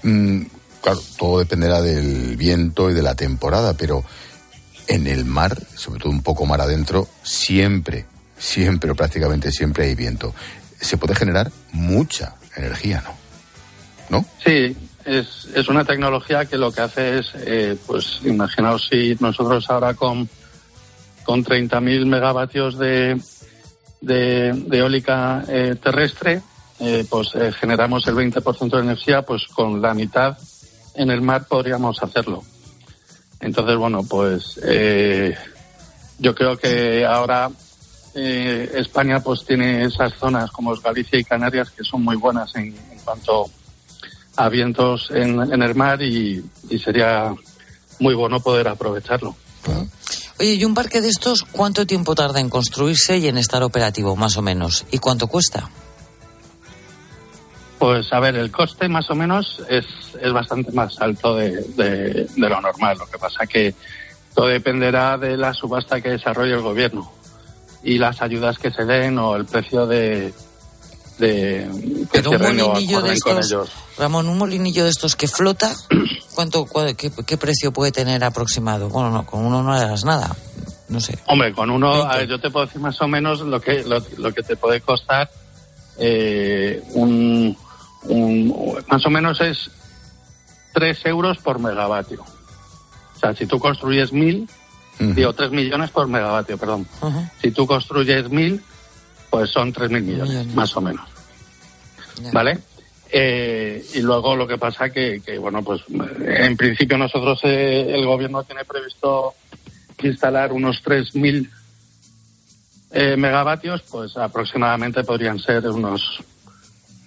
Mm, claro, todo dependerá del viento y de la temporada, pero en el mar, sobre todo un poco mar adentro, siempre, siempre o prácticamente siempre hay viento se puede generar mucha energía, ¿no? ¿No? Sí, es, es una tecnología que lo que hace es, eh, pues imaginaos si nosotros ahora con, con 30.000 megavatios de, de, eólica eh, terrestre, eh, pues generamos el 20% de energía, pues con la mitad en el mar podríamos hacerlo. Entonces, bueno, pues yo creo que ahora eh, España pues tiene esas zonas como Galicia y Canarias que son muy buenas en, en cuanto a vientos en, en el mar y, y sería muy bueno poder aprovecharlo. Oye, ¿y un parque de estos cuánto tiempo tarda en construirse y en estar operativo, más o menos? ¿Y cuánto cuesta? Pues a ver, el coste más o menos es, es bastante más alto de, de, de lo normal. Lo que pasa que todo dependerá de la subasta que desarrolle el gobierno y las ayudas que se den o el precio de, de que Pero un molinillo de estos, ellos. Ramón, un molinillo de estos que flota, ¿cuánto, cua- qué, qué precio puede tener aproximado? Bueno, no, con uno no harás nada. No sé. Hombre, con uno, a ver, yo te puedo decir más o menos lo que lo, lo que te puede costar eh, un, un- más o menos es 3 euros por megavatio. O sea, si tú construyes mil, digo 3 millones por megavatio, perdón. Si tú construyes mil, pues son 3 mil millones, más o menos. ¿Vale? Eh, y luego lo que pasa que, que bueno, pues en principio nosotros, eh, el gobierno tiene previsto instalar unos 3.000 eh, megavatios, pues aproximadamente podrían ser unos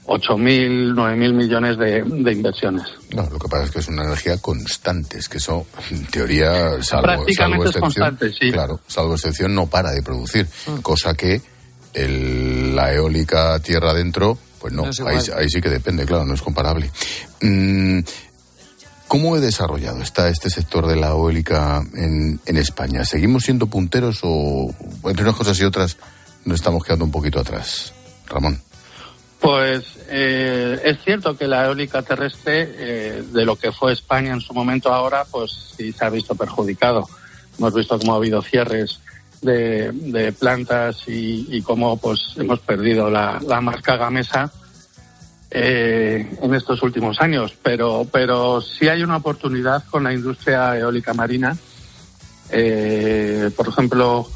8.000, 9.000 millones de, de inversiones. No, lo que pasa es que es una energía constante, es que eso, en teoría, salvo, Prácticamente salvo es excepción, constante, sí. claro, salvo excepción, no para de producir, cosa que el- la eólica tierra adentro, pues no, ahí, sí que depende, claro, no es comparable. Mm, ¿Cómo he desarrollado está este sector de la eólica en, en España? ¿Seguimos siendo punteros o entre unas cosas y otras nos estamos quedando un poquito atrás? Ramón. Pues eh, es cierto que la eólica terrestre, eh, de lo que fue España en su momento ahora, pues sí se ha visto perjudicado. Hemos visto cómo ha habido cierres de, plantas y, y cómo pues hemos perdido la, la marca Gamesa eh, en estos últimos años. Pero, pero sí hay una oportunidad con la industria eólica marina. Eh, por ejemplo,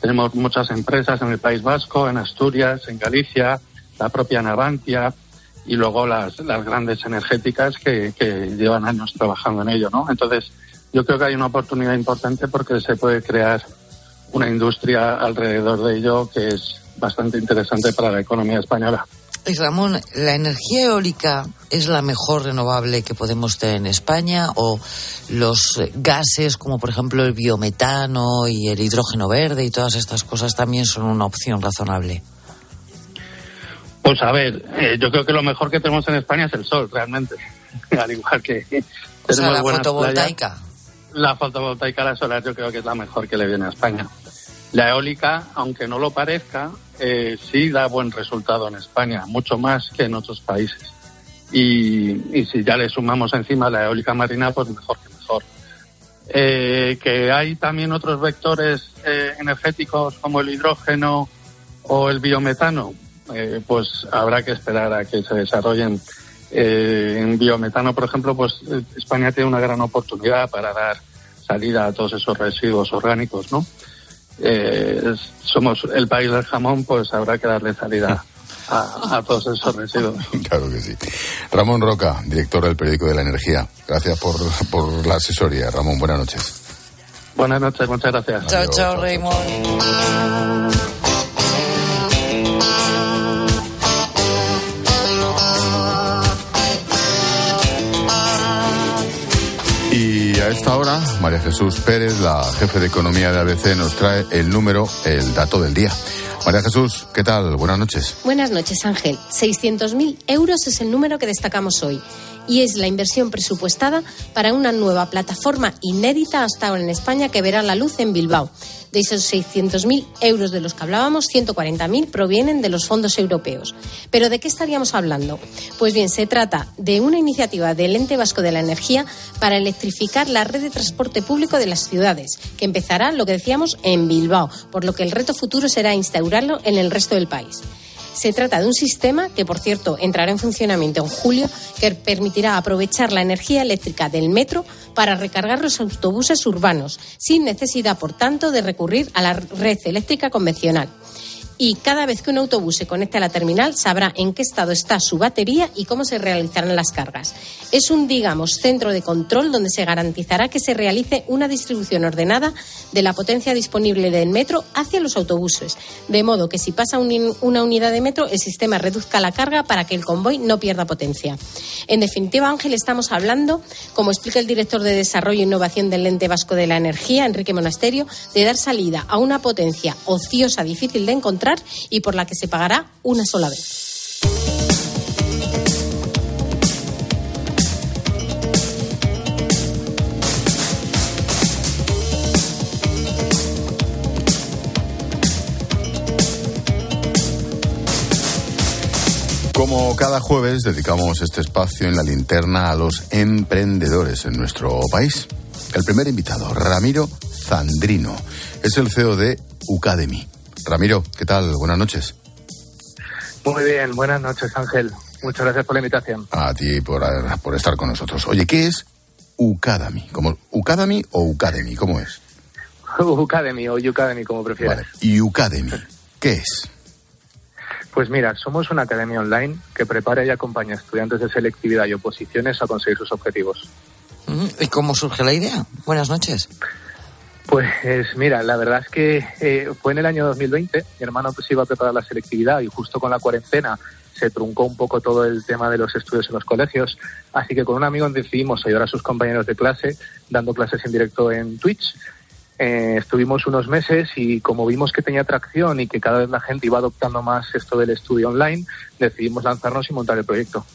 tenemos muchas empresas en el País Vasco, en Asturias, en Galicia, la propia Navantia y luego las, las grandes energéticas que, que llevan años trabajando en ello, ¿no? Entonces, yo creo que hay una oportunidad importante porque se puede crear una industria alrededor de ello que es bastante interesante para la economía española. Y Ramón, ¿la energía eólica es la mejor renovable que podemos tener en España o los gases como por ejemplo el biometano y el hidrógeno verde y todas estas cosas también son una opción razonable? Pues a ver, eh, yo creo que lo mejor que tenemos en España es el sol, realmente. Al igual que O sea, la fotovoltaica. playas, la fotovoltaica, la solar, yo creo que es la mejor que le viene a España. La eólica, aunque no lo parezca, eh, sí da buen resultado en España, mucho más que en otros países. Y, y si ya le sumamos encima la eólica marina, pues mejor que mejor. Eh, que hay también otros vectores eh, energéticos como el hidrógeno o el biometano, eh, pues habrá que esperar a que se desarrollen. Eh, en biometano, por ejemplo, pues eh, España tiene una gran oportunidad para dar salida a todos esos residuos orgánicos, ¿no? Eh, somos el país del jamón, pues habrá que darle salida a, a todos esos residuos. Claro que sí. Ramón Roca, director del periódico de la energía. Gracias por, por la asesoría. Ramón, buenas noches. Buenas noches, muchas gracias. Chao, chao, Raymond. Y a esta hora, María Jesús Pérez, la jefe de economía de ABC, nos trae el número, el dato del día. María Jesús, ¿qué tal? Buenas noches. Buenas noches, Ángel. 600.000 euros es el número que destacamos hoy y es la inversión presupuestada para una nueva plataforma inédita hasta ahora en España que verá la luz en Bilbao. De esos 600.000 euros de los que hablábamos, 140.000 provienen de los fondos europeos. ¿Pero de qué estaríamos hablando? Pues bien, se trata de una iniciativa del Ente Vasco de la Energía para electrificar la red de transporte público de las ciudades, que empezará, lo que decíamos, en Bilbao, por lo que el reto futuro será instaurarlo en el resto del país. Se trata de un sistema que, por cierto, entrará en funcionamiento en julio, que permitirá aprovechar la energía eléctrica del metro para recargar los autobuses urbanos, sin necesidad, por tanto, de recurrir a la red eléctrica convencional. Y cada vez que un autobús se conecte a la terminal sabrá en qué estado está su batería y cómo se realizarán las cargas. Es un, digamos, centro de control donde se garantizará que se realice una distribución ordenada de la potencia disponible del metro hacia los autobuses, de modo que si pasa una unidad de metro el sistema reduzca la carga para que el convoy no pierda potencia. En definitiva, Ángel, estamos hablando, como explica el director de Desarrollo e Innovación del Ente Vasco de la Energía, Enrique Monasterio, de dar salida a una potencia ociosa difícil de encontrar y por la que se pagará una sola vez. Como cada jueves dedicamos este espacio en la linterna a los emprendedores en nuestro país. El primer invitado, Ramiro Zandrino, es el CEO de Ucademy. Ramiro, ¿qué tal? Buenas noches. Muy bien, buenas noches Ángel. Muchas gracias por la invitación. A ti por, por estar con nosotros. Oye, ¿qué es Ucademy? ¿Como Ucademy o Ucademy? ¿Cómo es? Ucademy o Ucademy, como prefieras. Vale. ¿Y Ucademy? ¿Qué es? Pues mira, somos una academia online que prepara y acompaña a estudiantes de selectividad y oposiciones a conseguir sus objetivos. ¿Y cómo surge la idea? Buenas noches. Pues mira, la verdad es que eh, fue en el año 2020, mi hermano pues iba a preparar la selectividad y justo con la cuarentena se truncó un poco todo el tema de los estudios en los colegios, así que con un amigo decidimos ayudar a sus compañeros de clase dando clases en directo en Twitch eh, estuvimos unos meses y como vimos que tenía atracción y que cada vez la gente iba adoptando más esto del estudio online, decidimos lanzarnos y montar el proyecto.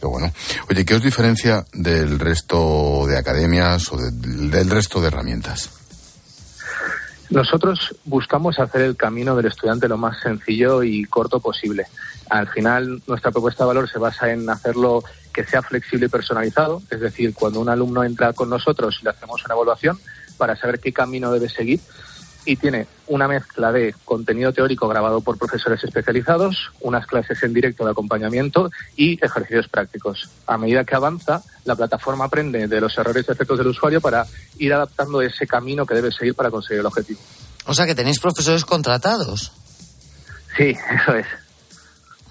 Qué bueno. Oye, ¿qué os diferencia del resto de academias o del resto de herramientas? Nosotros buscamos hacer el camino del estudiante lo más sencillo y corto posible. Al final, nuestra propuesta de valor se basa en hacerlo que sea flexible y personalizado, es decir, cuando un alumno entra con nosotros y le hacemos una evaluación, para saber qué camino debe seguir y tiene una mezcla de contenido teórico grabado por profesores especializados, unas clases en directo de acompañamiento y ejercicios prácticos. A medida que avanza, la plataforma aprende de los errores y efectos del usuario para ir adaptando ese camino que debe seguir para conseguir el objetivo. O sea que tenéis profesores contratados. Sí, eso es.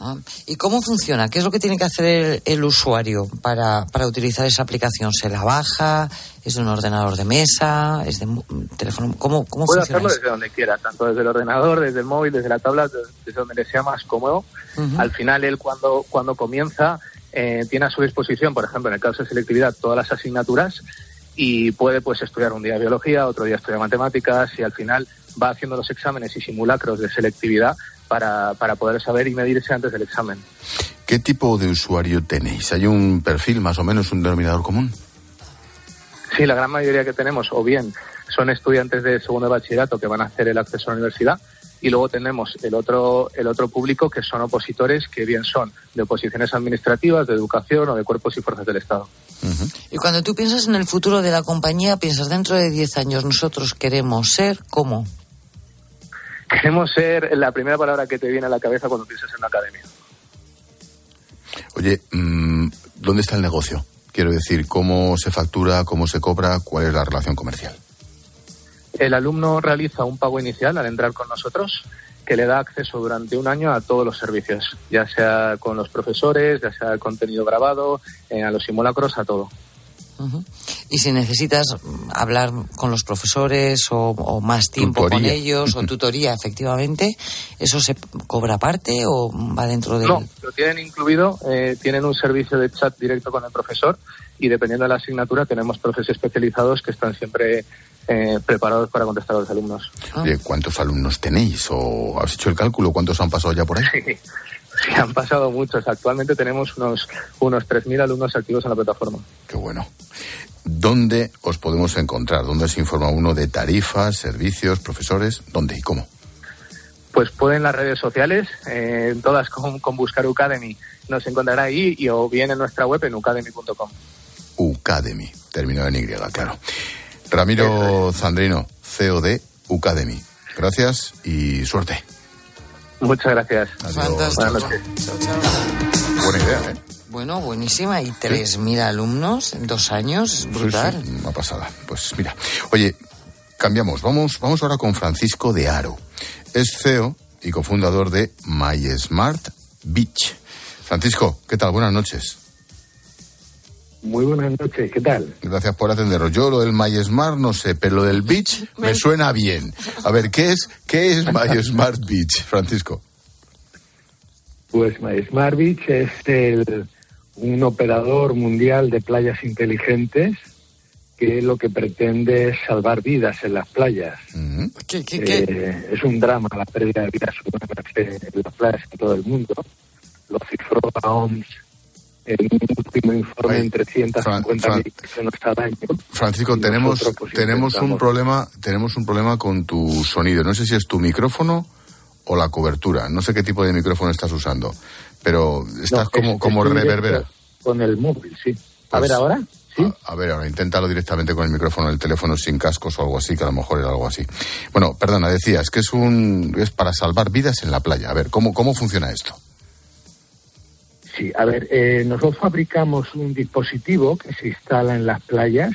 Ah, ¿Y cómo funciona? ¿Qué es lo que tiene que hacer el, usuario para, para, utilizar esa aplicación? ¿Se la baja? ¿Es de un ordenador de mesa? ¿Es de teléfono? ¿Cómo, cómo Puede hacerlo desde donde quiera, tanto desde el ordenador, desde el móvil, desde la tabla, desde donde le sea más cómodo. Al final, él cuando, cuando comienza eh, tiene a su disposición, por ejemplo, en el caso de selectividad, todas las asignaturas y puede pues estudiar un día biología, otro día estudiar matemáticas y al final va haciendo los exámenes y simulacros de selectividad para, para poder saber y medirse antes del examen. ¿Qué tipo de usuario tenéis? ¿Hay un perfil más o menos, un denominador común? Sí, la gran mayoría que tenemos, o bien son estudiantes de segundo de bachillerato que van a hacer el acceso a la universidad, y luego tenemos el otro, el otro público que son opositores que bien son de oposiciones administrativas, de educación o de cuerpos y fuerzas del Estado. Y cuando tú piensas en el futuro de la compañía, piensas dentro de 10 años, nosotros queremos ser cómo? Queremos ser la primera palabra que te viene a la cabeza cuando piensas en una academia. Oye, mm, ¿dónde está el negocio? Quiero decir, ¿cómo se factura, cómo se cobra, cuál es la relación comercial? El alumno realiza un pago inicial al entrar con nosotros que le da acceso durante un año a todos los servicios, ya sea con los profesores, ya sea el contenido grabado, eh, a los simulacros, a todo. Y si necesitas hablar con los profesores o, más tiempo con ellos o tutoría, efectivamente, ¿eso se cobra aparte o va dentro de...? No, lo tienen incluido, eh, tienen un servicio de chat directo con el profesor y dependiendo de la asignatura tenemos profesores especializados que están siempre eh, preparados para contestar a los alumnos. ¿Cuántos alumnos tenéis? ¿O has hecho el cálculo? ¿Cuántos han pasado ya por ahí? Sí, han pasado muchos. Actualmente tenemos unos, unos 3.000 alumnos activos en la plataforma. Qué bueno. ¿Dónde os podemos encontrar? ¿Dónde se informa uno de tarifas, servicios, profesores? ¿Dónde y cómo? Pues pueden en las redes sociales, eh, todas con, buscar Ucademy. Nos encontrará ahí y o bien en nuestra web en ucademy.com. Ucademy, término en Y, claro. Ramiro Zandrino, CEO de Ucademy. Gracias y suerte. Muchas gracias. Fantástico. Buena idea, ¿eh? Bueno, buenísima. Y 3.000 alumnos en dos años. brutal. Sí, una pasada. Pues mira. Oye, cambiamos. Vamos, vamos ahora con Francisco de Aro. Es CEO y cofundador de MySmart Beach. Francisco, ¿qué tal? Buenas noches. Muy buenas noches, ¿qué tal? Gracias por atendernos. Yo lo del MySmart no sé, pero lo del Beach me suena bien. A ver, ¿qué es, qué es MySmart Beach, Francisco? Pues MySmart Beach es el, un operador mundial de playas inteligentes que lo que pretende es salvar vidas en las playas. ¿Qué, qué, qué? Eh, es un drama la pérdida de vidas humanas en las playas en todo el mundo. Lo cifró la OMS en un último informe en 350.000 personas cada año. Francisco, Y tenemos, nosotros, pues, tenemos un problema, tenemos un problema con tu sonido. No sé si es tu micrófono o la cobertura. No sé qué tipo de micrófono estás usando, pero estás No, como, es- como reverbera. Con el móvil, sí. A Pues- ver, ahora. A, a ver, ahora inténtalo directamente con el micrófono del teléfono sin cascos o algo así, que a lo mejor era algo así. Bueno, perdona, decías que es un es para salvar vidas en la playa. A ver, ¿cómo, cómo funciona esto? Sí, a ver, eh, nosotros fabricamos un dispositivo que se instala en las playas.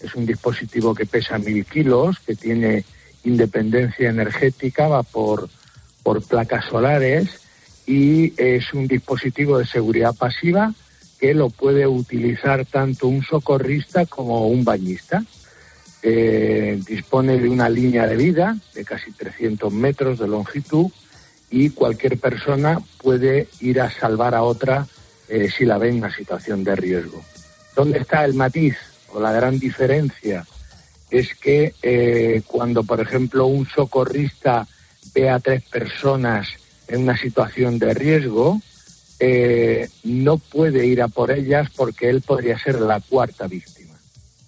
Es un dispositivo que pesa mil kilos, que tiene independencia energética, va por, por placas solares y es un dispositivo de seguridad pasiva que lo puede utilizar tanto un socorrista como un bañista. Eh, dispone de una línea de vida de casi 300 metros de longitud y cualquier persona puede ir a salvar a otra eh, si la ve en una situación de riesgo. ¿Dónde está el matiz o la gran diferencia? Es que eh, cuando, por ejemplo, un socorrista ve a tres personas en una situación de riesgo, eh, no puede ir a por ellas porque él podría ser la cuarta víctima.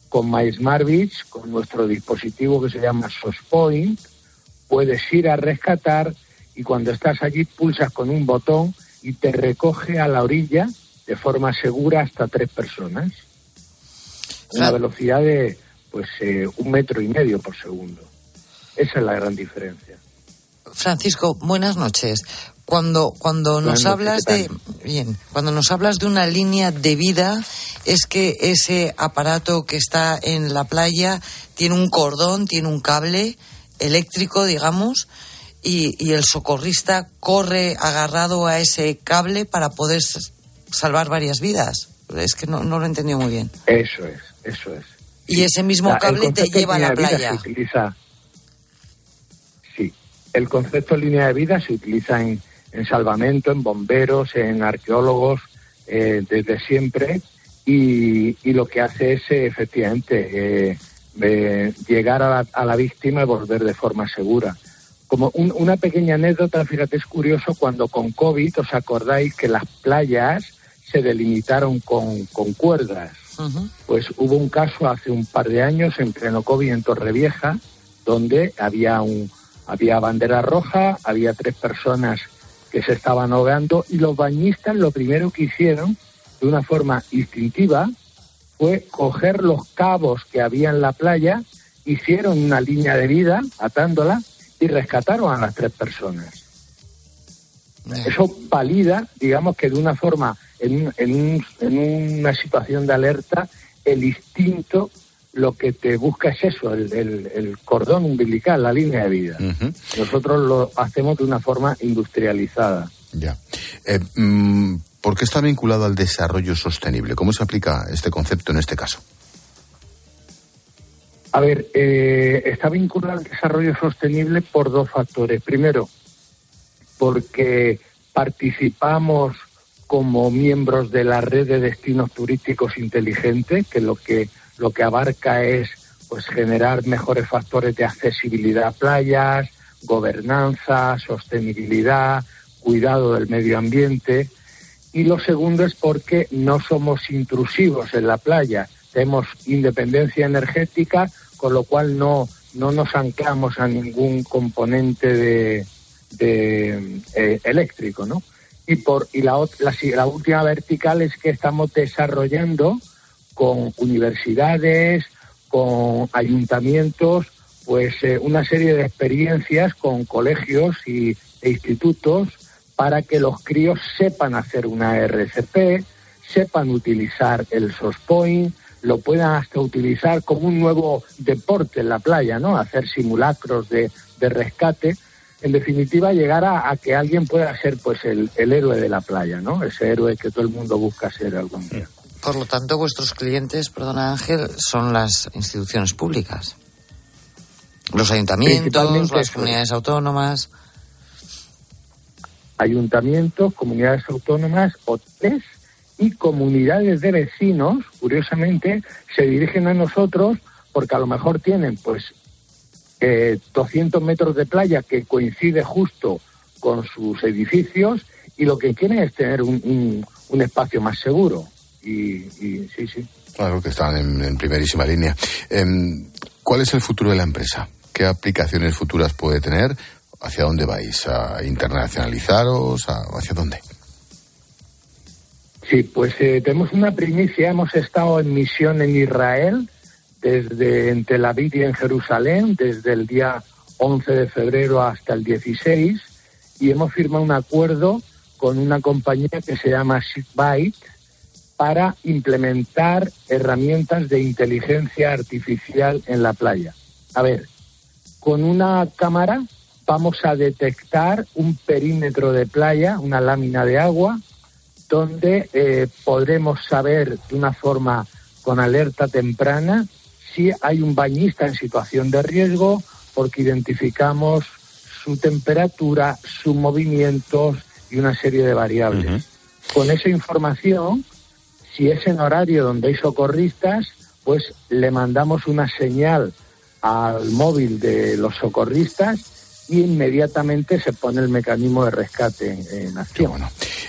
Con MySmart Beach, con nuestro dispositivo que se llama SOSPoint, puedes ir a rescatar y cuando estás allí pulsas con un botón y te recoge a la orilla de forma segura hasta tres personas. A una velocidad de pues eh, un metro y medio por segundo. Esa es la gran diferencia. Francisco, buenas noches. Cuando, cuando nos hablas de bien, cuando nos hablas de una línea de vida, es que ese aparato que está en la playa tiene un cordón, tiene un cable eléctrico, digamos, y, y el socorrista corre agarrado a ese cable para poder salvar varias vidas. Es que no, no lo he entendido muy bien. Eso es, eso es. Y ese mismo La- cable te lleva a la playa. Se utiliza, sí, el concepto de línea de vida se utiliza en, en salvamento, en bomberos, en arqueólogos, eh, desde siempre, y, y lo que hace es eh, efectivamente eh, eh, llegar a la, a la víctima y volver de forma segura. Como un- una pequeña anécdota, fíjate, es curioso cuando con COVID, os acordáis que las playas se delimitaron con, con cuerdas. Pues hubo un caso hace un par de años en pleno COVID en Torrevieja, donde había un había bandera roja, había tres personas que se estaban ahogando y los bañistas lo primero que hicieron de una forma instintiva fue coger los cabos que había en la playa, hicieron una línea de vida atándola y rescataron a las tres personas. Eso valida, digamos que de una forma, en, en, un- en una situación de alerta, el instinto lo que te busca es eso, el, el- el cordón umbilical, la línea de vida. Nosotros lo hacemos de una forma industrializada. Ya. Eh, mm, ¿Por qué está vinculado al desarrollo sostenible? ¿Cómo se aplica este concepto en este caso? A ver, eh, está vinculado al desarrollo sostenible por dos factores. Primero, porque participamos como miembros de la red de destinos turísticos inteligentes, que lo que lo que abarca es pues generar mejores factores de accesibilidad a playas, gobernanza, sostenibilidad, cuidado del medio ambiente. Y lo segundo es porque no somos intrusivos en la playa, tenemos independencia energética, con lo cual no, no nos anclamos a ningún componente de, de, eh, eléctrico, ¿no? Y, por, y la, la, la última vertical es que estamos desarrollando con universidades, con ayuntamientos, pues eh, una serie de experiencias con colegios y, e institutos para que los críos sepan hacer una RCP, sepan utilizar el SOSPOINT, lo puedan hasta utilizar como un nuevo deporte en la playa, ¿no? Hacer simulacros de, de rescate. en definitiva, llegar a, que alguien pueda ser pues el, héroe de la playa, ¿no? Ese héroe que todo el mundo busca ser algún día. Por lo tanto, vuestros clientes, perdona Ángel, son las instituciones públicas. Los ayuntamientos, las comunidades autónomas. Ayuntamientos, comunidades autónomas, hoteles y comunidades de vecinos, curiosamente, se dirigen a nosotros porque a lo mejor tienen pues eh, 200 metros de playa que coincide justo con sus edificios y lo que quieren es tener un, un, espacio más seguro. Y, sí, sí. Claro que están en, primerísima línea. Em, ¿Cuál es el futuro de la empresa? ¿Qué aplicaciones futuras puede tener? ¿Hacia dónde vais? ¿A internacionalizaros? ¿Hacia dónde? Sí, pues eh, tenemos una primicia. Hemos estado en misión en Israel desde en Tel Aviv y en Jerusalén, desde el día 11 de febrero hasta el 16, y hemos firmado un acuerdo con una compañía que se llama SeatByte para implementar herramientas de inteligencia artificial en la playa. A ver, con una cámara vamos a detectar un perímetro de playa, una lámina de agua, donde eh, podremos saber de una forma con alerta temprana si hay un bañista en situación de riesgo porque identificamos su temperatura, sus movimientos y una serie de variables. Con esa información, si es en horario donde hay socorristas, pues le mandamos una señal al móvil de los socorristas y inmediatamente se pone el mecanismo de rescate en acción.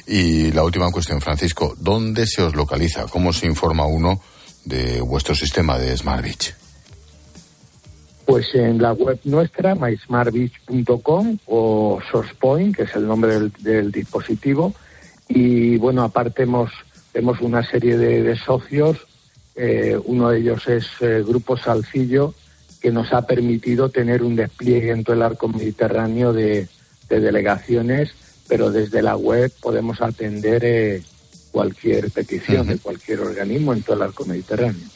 Y la última cuestión, Francisco, ¿dónde se os localiza? ¿Cómo se informa uno de vuestro sistema de Smart Beach? Pues en la web nuestra, mysmartbeach.com o SourcePoint, que es el nombre del, dispositivo. Y bueno, aparte hemos, tenemos una serie de, socios. Eh, uno de ellos es eh, Grupo Salcillo, que nos ha permitido tener un despliegue en todo el arco mediterráneo de, delegaciones, pero desde la web podemos atender eh, cualquier petición de cualquier organismo en todo el arco mediterráneo.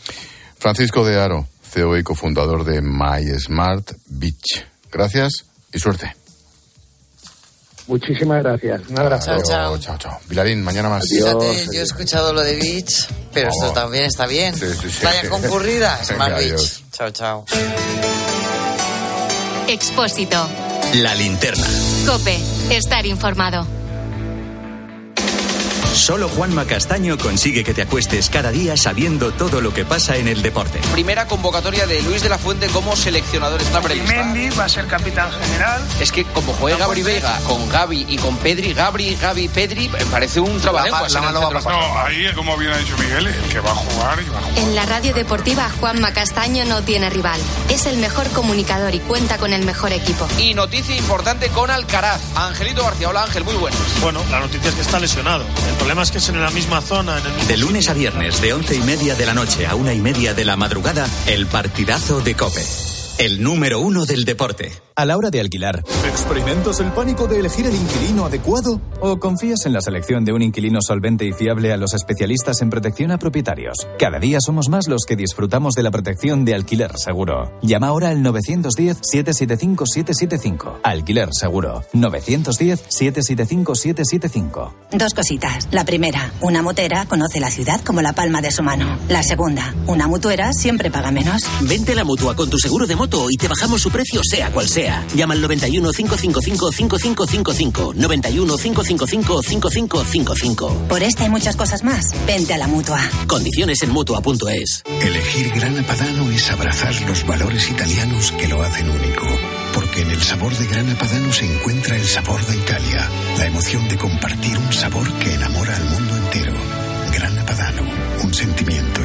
Francisco de Aro, CEO y cofundador de My Smart Beach. Gracias y suerte. Muchísimas gracias. Un abrazo. Chao, chao. chao, chao. Vilarín, mañana más. Fíjate, yo he escuchado lo de Beach, pero esto también está bien. Vaya concurrida, Smart Beach. Chao, chao. Expósito. La linterna. Cope. Estar informado. Solo Juanma Castaño consigue que te acuestes cada día sabiendo todo lo que pasa en el deporte. Primera convocatoria de Luis de la Fuente como seleccionador está prevista. Mendy va a ser capitán general. Es que como juega Gabri Vega con Gaby y con Pedri, Gabri, Gaby, Pedri, me parece un trabajo. No, ahí, como bien ha dicho Miguel, el que va a jugar y va a jugar. En la radio deportiva, Juanma Castaño no tiene rival. Es el mejor comunicador y cuenta con el mejor equipo. Y noticia importante con Alcaraz. Angelito García. Hola Ángel, muy buenas. Bueno, la noticia es que está lesionado problema es que es en la misma zona. de lunes a viernes, de once y media de la noche a una y media de la madrugada, el partidazo de Cope. El número uno del deporte. A la hora de alquilar, ¿experimentas el pánico de elegir el inquilino adecuado? ¿O confías en la selección de un inquilino solvente y fiable a los especialistas en protección a propietarios? Cada día somos más los que disfrutamos de la protección de alquiler seguro. Llama ahora al 910-775-775. Alquiler seguro. 910-775-775. Dos cositas. La primera, una motera conoce la ciudad como la palma de su mano. La segunda, una mutuera siempre paga menos. Vente a la mutua con tu seguro de moto y te bajamos su precio sea cual sea. Llama al 91 555 5555. 91 555 5555. Por esta y muchas cosas más, vente a la mutua. Condiciones en mutua.es. Elegir Gran Padano es abrazar los valores italianos que lo hacen único. Porque en el sabor de Gran Padano se encuentra el sabor de Italia, la emoción de compartir un sabor que enamora al mundo entero. Gran Padano, un sentimiento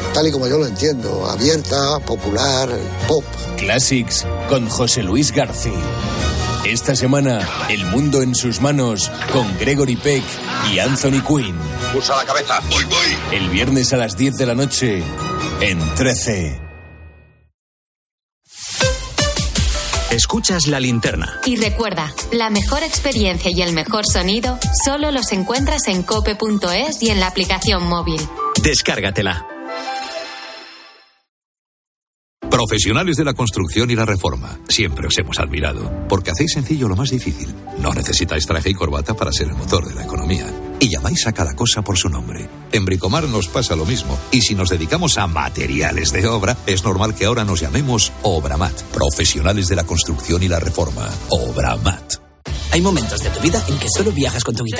tal y como yo lo entiendo, abierta, popular, pop. Classics con José Luis García. Esta semana, El mundo en sus manos con Gregory Peck y Anthony Quinn. Usa la cabeza. Voy, voy. El viernes a las 10 de la noche en 13. Escuchas la linterna. Y recuerda, la mejor experiencia y el mejor sonido solo los encuentras en cope.es y en la aplicación móvil. Descárgatela. Profesionales de la construcción y la reforma. Siempre os hemos admirado. Porque hacéis sencillo lo más difícil. No necesitáis traje y corbata para ser el motor de la economía. Y llamáis a cada cosa por su nombre. En Bricomar nos pasa lo mismo. Y si nos dedicamos a materiales de obra, es normal que ahora nos llamemos Obramat. Profesionales de la construcción y la reforma. Obramat. Hay momentos de tu vida en que solo viajas con tu guitarra.